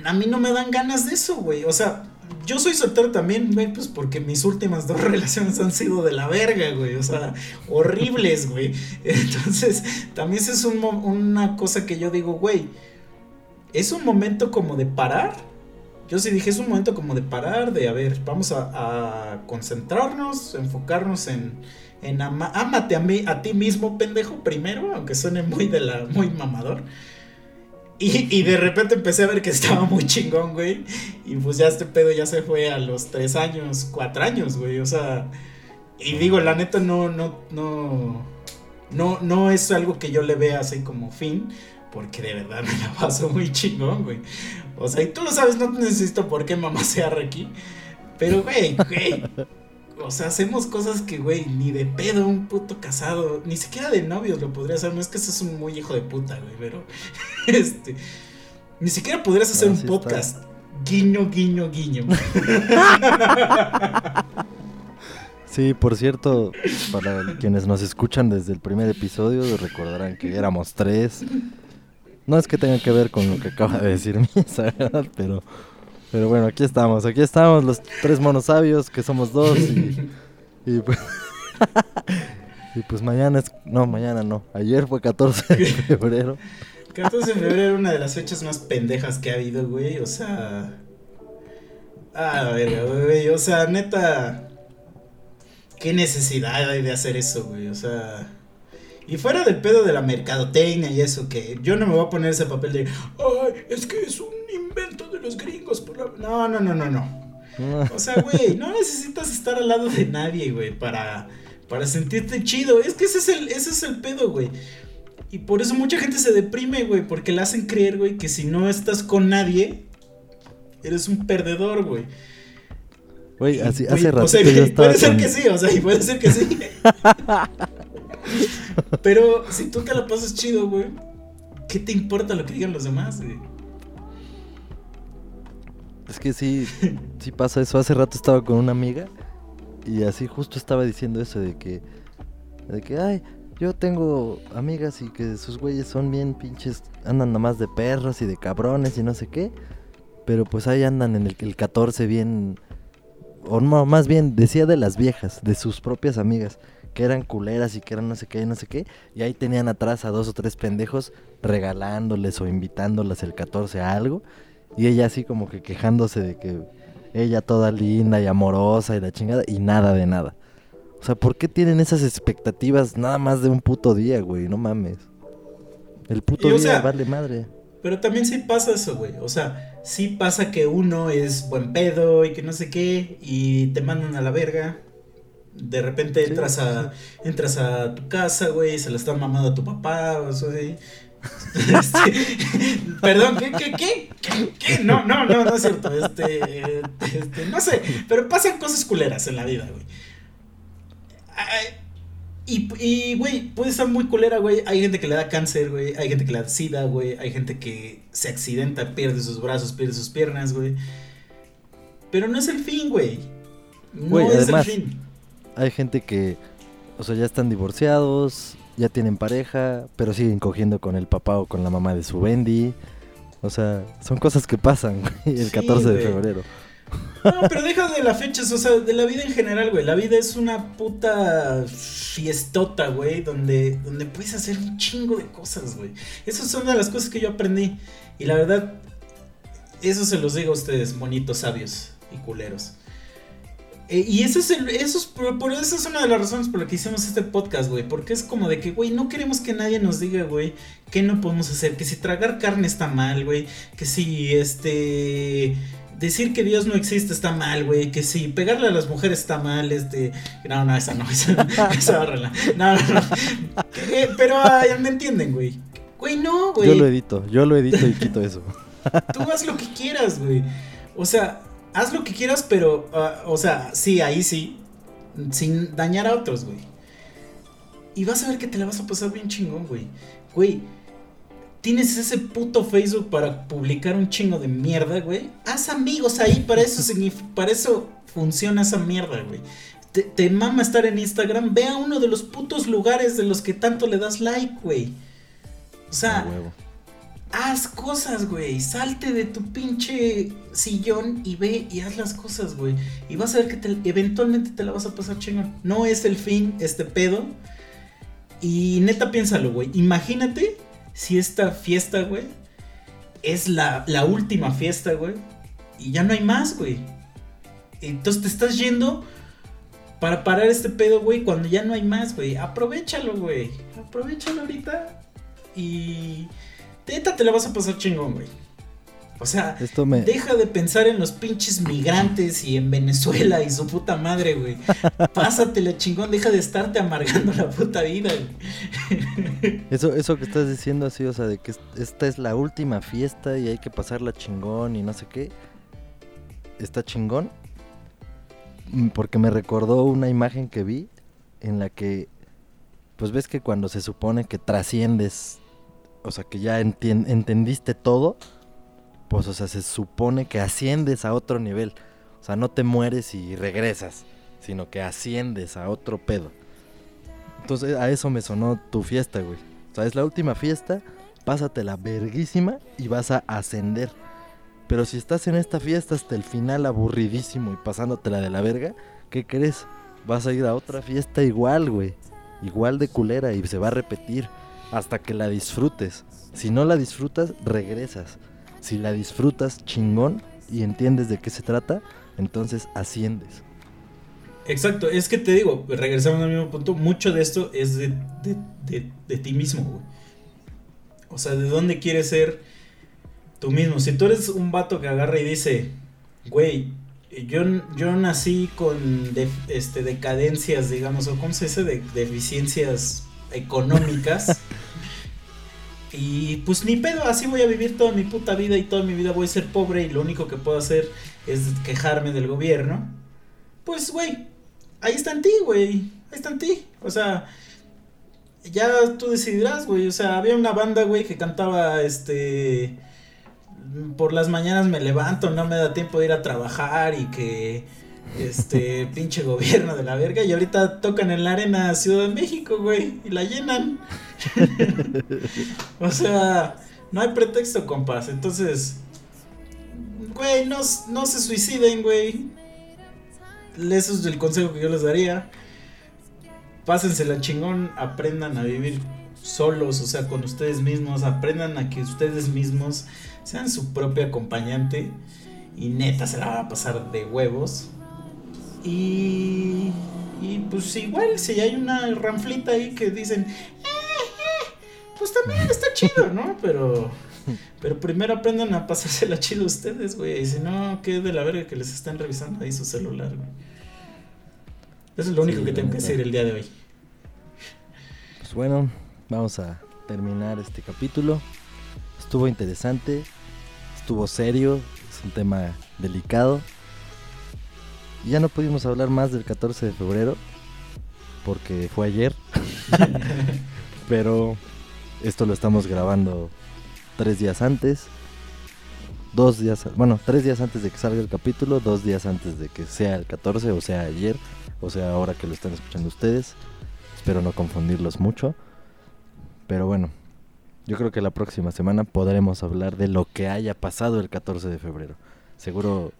a mí no me dan ganas de eso, güey. O sea, yo soy soltero también, güey, pues porque mis últimas dos relaciones han sido de la verga, güey. O sea, horribles, güey. Entonces, también es una cosa que yo digo, güey, es un momento como de parar. Yo sí dije, es un momento como de parar, de a ver, vamos a, concentrarnos, enfocarnos en, en a, mí, a ti mismo, pendejo, primero, aunque suene muy de la, muy mamador. Y, de repente empecé a ver que estaba muy chingón, güey. Y pues ya este pedo ya se fue a los tres años, cuatro años, güey. O sea, y digo, la neta no, no, no, no, no es algo que yo le vea así como fin. Porque de verdad me la paso muy chingón, güey. O sea, y tú lo sabes, no necesito por qué mamá se arre aquí. Pero, güey, güey. o sea, hacemos cosas que, güey, ni de pedo un puto casado, ni siquiera de novios lo podría hacer. No es que eso es un muy hijo de puta, güey, pero. Este. Ni siquiera podrías hacer un podcast. Guiño, guiño, guiño. Sí, por cierto, para quienes nos escuchan desde el primer episodio, recordarán que éramos tres. No es que tenga que ver con lo que acaba de decir Misa, ¿verdad? Pero, pero bueno, aquí estamos, aquí estamos los tres monos sabios, que somos dos. Y, y pues, y pues mañana es... No, mañana no. Ayer fue 14 de febrero. 14 de febrero, una de las fechas más pendejas que ha habido, güey. O sea. Ah, verga, güey. O sea, neta. ¿Qué necesidad hay de hacer eso, güey? O sea. Y fuera del pedo de la mercadotecnia y eso, que yo no me voy a poner ese papel de. Ay, es que es un invento de los gringos. Por la... No, no, no, no, no. O sea, güey, no necesitas estar al lado de nadie, güey, para, para sentirte chido. Es que ese es el, ese es el pedo, güey. Y por eso mucha gente se deprime, güey, porque le hacen creer, güey, que si no estás con nadie, eres un perdedor, güey. Güey, hace o rato sea, yo estaba puede ser que sí, o sea, y puede ser que sí. Pero si tú te la pasas chido, güey, ¿qué te importa lo que digan los demás? Es que sí, sí pasa eso. Hace rato estaba con una amiga y así justo estaba diciendo eso de que, de que, ay, yo tengo amigas y que sus güeyes son bien pinches, andan nomás de perros y de cabrones y no sé qué, pero pues ahí andan en el, el 14 bien, o más bien decía de las viejas, de sus propias amigas, que eran culeras y que eran no sé qué y no sé qué, y ahí tenían atrás a dos o tres pendejos regalándoles o invitándolas el 14 a algo. Y ella así como que quejándose de que ella toda linda y amorosa y la chingada y nada de nada. O sea, ¿por qué tienen esas expectativas nada más de un puto día, güey? No mames. El puto Y, día sea, vale madre. Pero también sí pasa eso, güey. O sea, sí pasa que uno es buen pedo y que no sé qué y te mandan a la verga. De repente Sí, entras a entras a tu casa, güey, se la están mamando a tu papá o eso así. Este, perdón, ¿qué, qué, qué, qué, qué? No, no, no, no es cierto. Este, este, no sé, pero pasan cosas culeras en la vida, güey. Y, y, güey, puede estar muy culera, güey. Hay gente que le da cáncer, güey. Hay gente que le da sida, güey. Hay gente que se accidenta, pierde sus brazos, pierde sus piernas, güey. Pero no es el fin, güey. No es además- el fin. Hay gente que, o sea, ya están divorciados, ya tienen pareja, pero siguen cogiendo con el papá o con la mamá de su Bendy. O sea, son cosas que pasan, güey, el Sí, 14 de güey. febrero. No, pero deja de las fechas, o sea, de la vida en general, güey. La vida es una puta fiestota, güey, donde, donde puedes hacer un chingo de cosas, güey. Esas son de las cosas que yo aprendí. Y la verdad, eso se los digo a ustedes, bonitos, sabios y culeros. Eh, y eso es, el, eso, es por, por eso es una de las razones por las que hicimos este podcast, güey. Porque es como de que, güey, no queremos que nadie nos diga, güey, qué no podemos hacer. Que si tragar carne está mal, güey. Que si, este... Decir que Dios no existe está mal, güey. Que si pegarle a las mujeres está mal, este... No, no, esa no, esa, esa bárrala. No, no, no. Eh, pero ya me entienden, güey. Güey, no, güey Yo lo edito, yo lo edito y quito eso. tú haz lo que quieras, güey. O sea, haz lo que quieras, pero, ah, o sea, sí, ahí sí, sin dañar a otros, güey. Y vas a ver que te la vas a pasar bien chingón, güey. Güey, tienes ese puto Facebook para publicar un chingo de mierda, güey. Haz amigos ahí, para eso, para eso funciona esa mierda, güey. Te, te mama estar en Instagram, ve a uno de los putos lugares de los que tanto le das like, güey. O sea. Haz cosas, güey. Salte de tu pinche sillón y ve y haz las cosas, güey. Y vas a ver que te- eventualmente te la vas a pasar chingón. No es el fin este pedo. Y neta, piénsalo, güey. Imagínate si esta fiesta, güey, es la, la última fiesta, güey. Y ya no hay más, güey. Entonces te estás yendo para parar este pedo, güey, cuando ya no hay más, güey. Aprovechalo, güey. Aprovechalo ahorita. Y neta te la vas a pasar chingón, güey. O sea, Esto me, deja de pensar en los pinches migrantes y en Venezuela y su puta madre, güey. Pásatela chingón, deja de estarte amargando la puta vida, güey. Eso, eso que estás diciendo así, o sea, de que es- esta es la última fiesta y hay que pasarla chingón y no sé qué. Está chingón. mm, porque me recordó una imagen que vi en la que, pues ves que cuando se supone que trasciendes, o sea, que ya entendiste todo, pues, o sea, se supone que asciendes a otro nivel. O sea, no te mueres y regresas, sino que asciendes a otro pedo. Entonces, a eso me sonó tu fiesta, güey. O sea, es la última fiesta, pásatela verguísima y vas a ascender. Pero si estás en esta fiesta hasta el final aburridísimo y pasándotela de la verga, ¿qué crees? Vas a ir a otra fiesta igual, güey. Igual de culera y se va a repetir hasta que la disfrutes. Si no la disfrutas, regresas. Si la disfrutas chingón y entiendes de qué se trata, entonces asciendes. Exacto, es que te digo, regresamos al mismo punto, mucho de esto es de, de, de- de ti mismo, güey. O sea, ¿de dónde quieres ser tú mismo? Si tú eres un vato que agarra y dice, güey, yo, yo nací con de- este, decadencias, digamos, o cómo se dice, de, deficiencias económicas. Y pues ni pedo, así voy a vivir toda mi puta vida y toda mi vida voy a ser pobre y lo único que puedo hacer es quejarme del gobierno. Pues, güey, ahí está en ti, güey. Ahí está en ti. O sea, ya tú decidirás, güey. O sea, había una banda, güey, que cantaba, este... Por las mañanas me levanto, no me da tiempo de ir a trabajar y que... Este, pinche gobierno de la verga. Y ahorita tocan en la arena Ciudad de México, güey. Y la llenan. o sea, no hay pretexto, compas. Entonces, güey, no, no se suiciden, güey. Eso es el consejo que yo les daría. Pásensela chingón, aprendan a vivir solos, o sea, con ustedes mismos. Aprendan a que ustedes mismos sean su propio acompañante. Y neta se la van a pasar de huevos. Y, y pues igual, si hay una ranflita ahí que dicen, "Eh, eh", pues también está chido, ¿no? Pero, pero primero aprendan a pasársela chido ustedes, güey. Y si no, qué de la verga que les están revisando ahí su celular, güey. Eso es lo único Sí, que tengo que decir el día de hoy. Pues bueno, vamos a terminar este capítulo. Estuvo interesante, estuvo serio, es un tema delicado. Ya no pudimos hablar más del 14 de febrero, porque fue ayer. Pero esto lo estamos grabando tres días antes. Dos días, bueno, tres días antes de que salga el capítulo, dos días antes de que sea el 14, o sea ayer, o sea ahora que lo están escuchando ustedes. Espero no confundirlos mucho. Pero bueno, yo creo que la próxima semana podremos hablar de lo que haya pasado el 14 de febrero. Seguro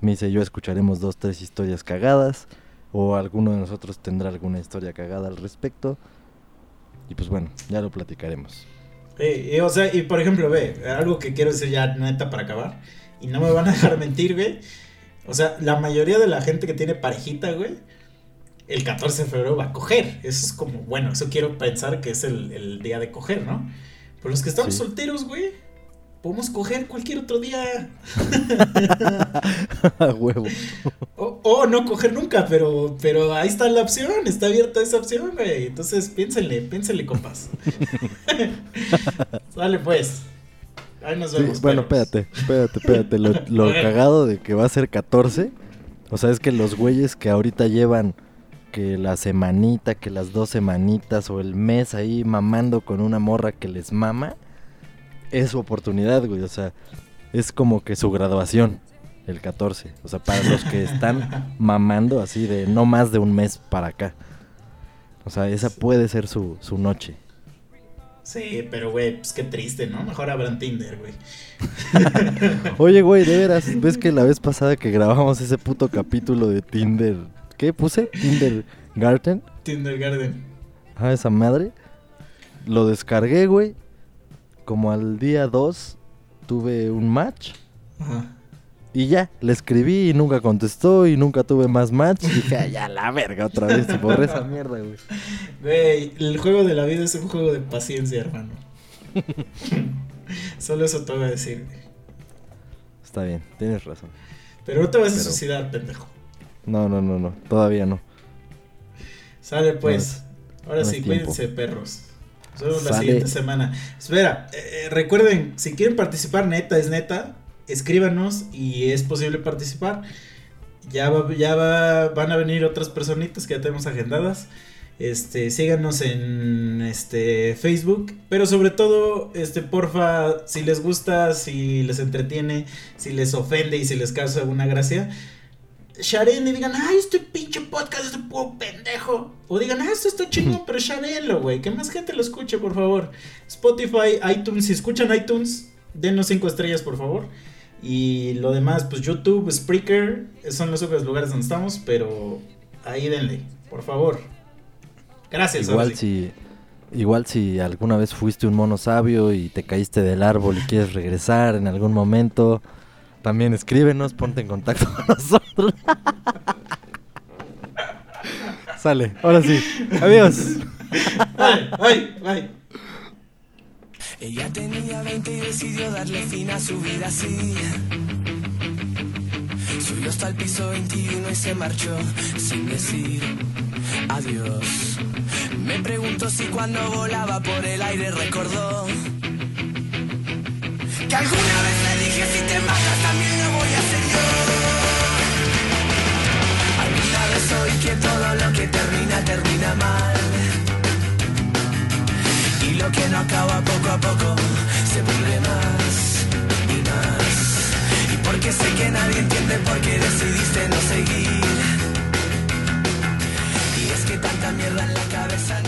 Misa y yo escucharemos dos, tres historias cagadas. O alguno de nosotros tendrá alguna historia cagada al respecto. Y pues bueno, ya lo platicaremos. Eh, eh, o sea, y por ejemplo, ve, algo que quiero decir ya neta para acabar. Y no me van a dejar mentir, güey. O sea, la mayoría de la gente que tiene parejita, güey, el 14 de febrero va a coger. Eso es como, bueno, eso quiero pensar que es el, el día de coger, ¿no? Pero los que estamos Sí. solteros, güey, podemos coger cualquier otro día. A huevo. O, o no coger nunca, pero, pero ahí está la opción, está abierta esa opción, güey. Entonces piénsenle, piénsenle, compas. Sale pues. Ahí nos Sí, vemos. bueno, espérate, espérate, espérate. Lo, cagado de que va a ser 14. O sea, es que los güeyes que ahorita llevan que la semanita, que las dos semanitas o el mes ahí mamando con una morra que les mama, es su oportunidad, güey. O sea, es como que su graduación, el 14. O sea, para los que están mamando así de no más de un mes para acá. O sea, esa puede ser su, su noche. Sí, pero güey, pues qué triste, ¿no? Mejor abran Tinder, güey. Oye, güey, de veras, ¿ves que la vez pasada que grabamos ese puto capítulo de Tinder, ¿qué puse? Tinder Garden, Tinder Garden. ah, esa madre, lo descargué, güey, como al día 2 tuve un match Ajá. y ya, le escribí y nunca contestó y nunca tuve más match, y dije, "Ay, ya la verga otra vez, y borré esa mierda, güey. Güey, el juego de la vida es un juego de paciencia, hermano. Solo eso te voy a decir. Está bien, tienes razón. Pero no te vas a suicidar, pendejo. No, no, no, no, todavía no. Sale pues. Ahora no sí, cuídense, perros. La siguiente semana. Espera, eh, eh, recuerden, si quieren participar, neta, es neta, escríbanos y es posible participar. ya, va- ya va- van a venir otras personitas que ya tenemos agendadas. Este, síganos en este Facebook, pero sobre todo, este, porfa, si les gusta, si les entretiene, si les ofende y si les causa alguna gracia, sharen y digan, ay, este pinche podcast es de puro pendejo. O digan, ah, esto está chingón, pero sharenlo, güey, que más gente lo escuche, por favor. Spotify, iTunes, si escuchan iTunes, denos cinco estrellas, por favor. Y lo demás, pues YouTube, Spreaker, son los únicos lugares donde estamos, pero ahí denle, por favor. Gracias. Igual si, igual si alguna vez fuiste un mono sabio y te caíste del árbol y quieres regresar en algún momento, también escríbenos, ponte en contacto con nosotros. Sale, ahora sí. Adiós. Ay, ay, ay. Ella tenía 20 y decidió darle fin a su vida así. Subió hasta el piso 21 y se marchó sin decir adiós. Me pregunto si cuando volaba por el aire recordó que alguna vez le dije si te matas también lo voy a hacer yo. Alguna vez oí que todo lo que termina termina mal. Y lo que no acaba poco a poco se pudre más y más. Y porque sé que nadie entiende por qué decidiste no seguir. Y es que tanta mierda en la cabeza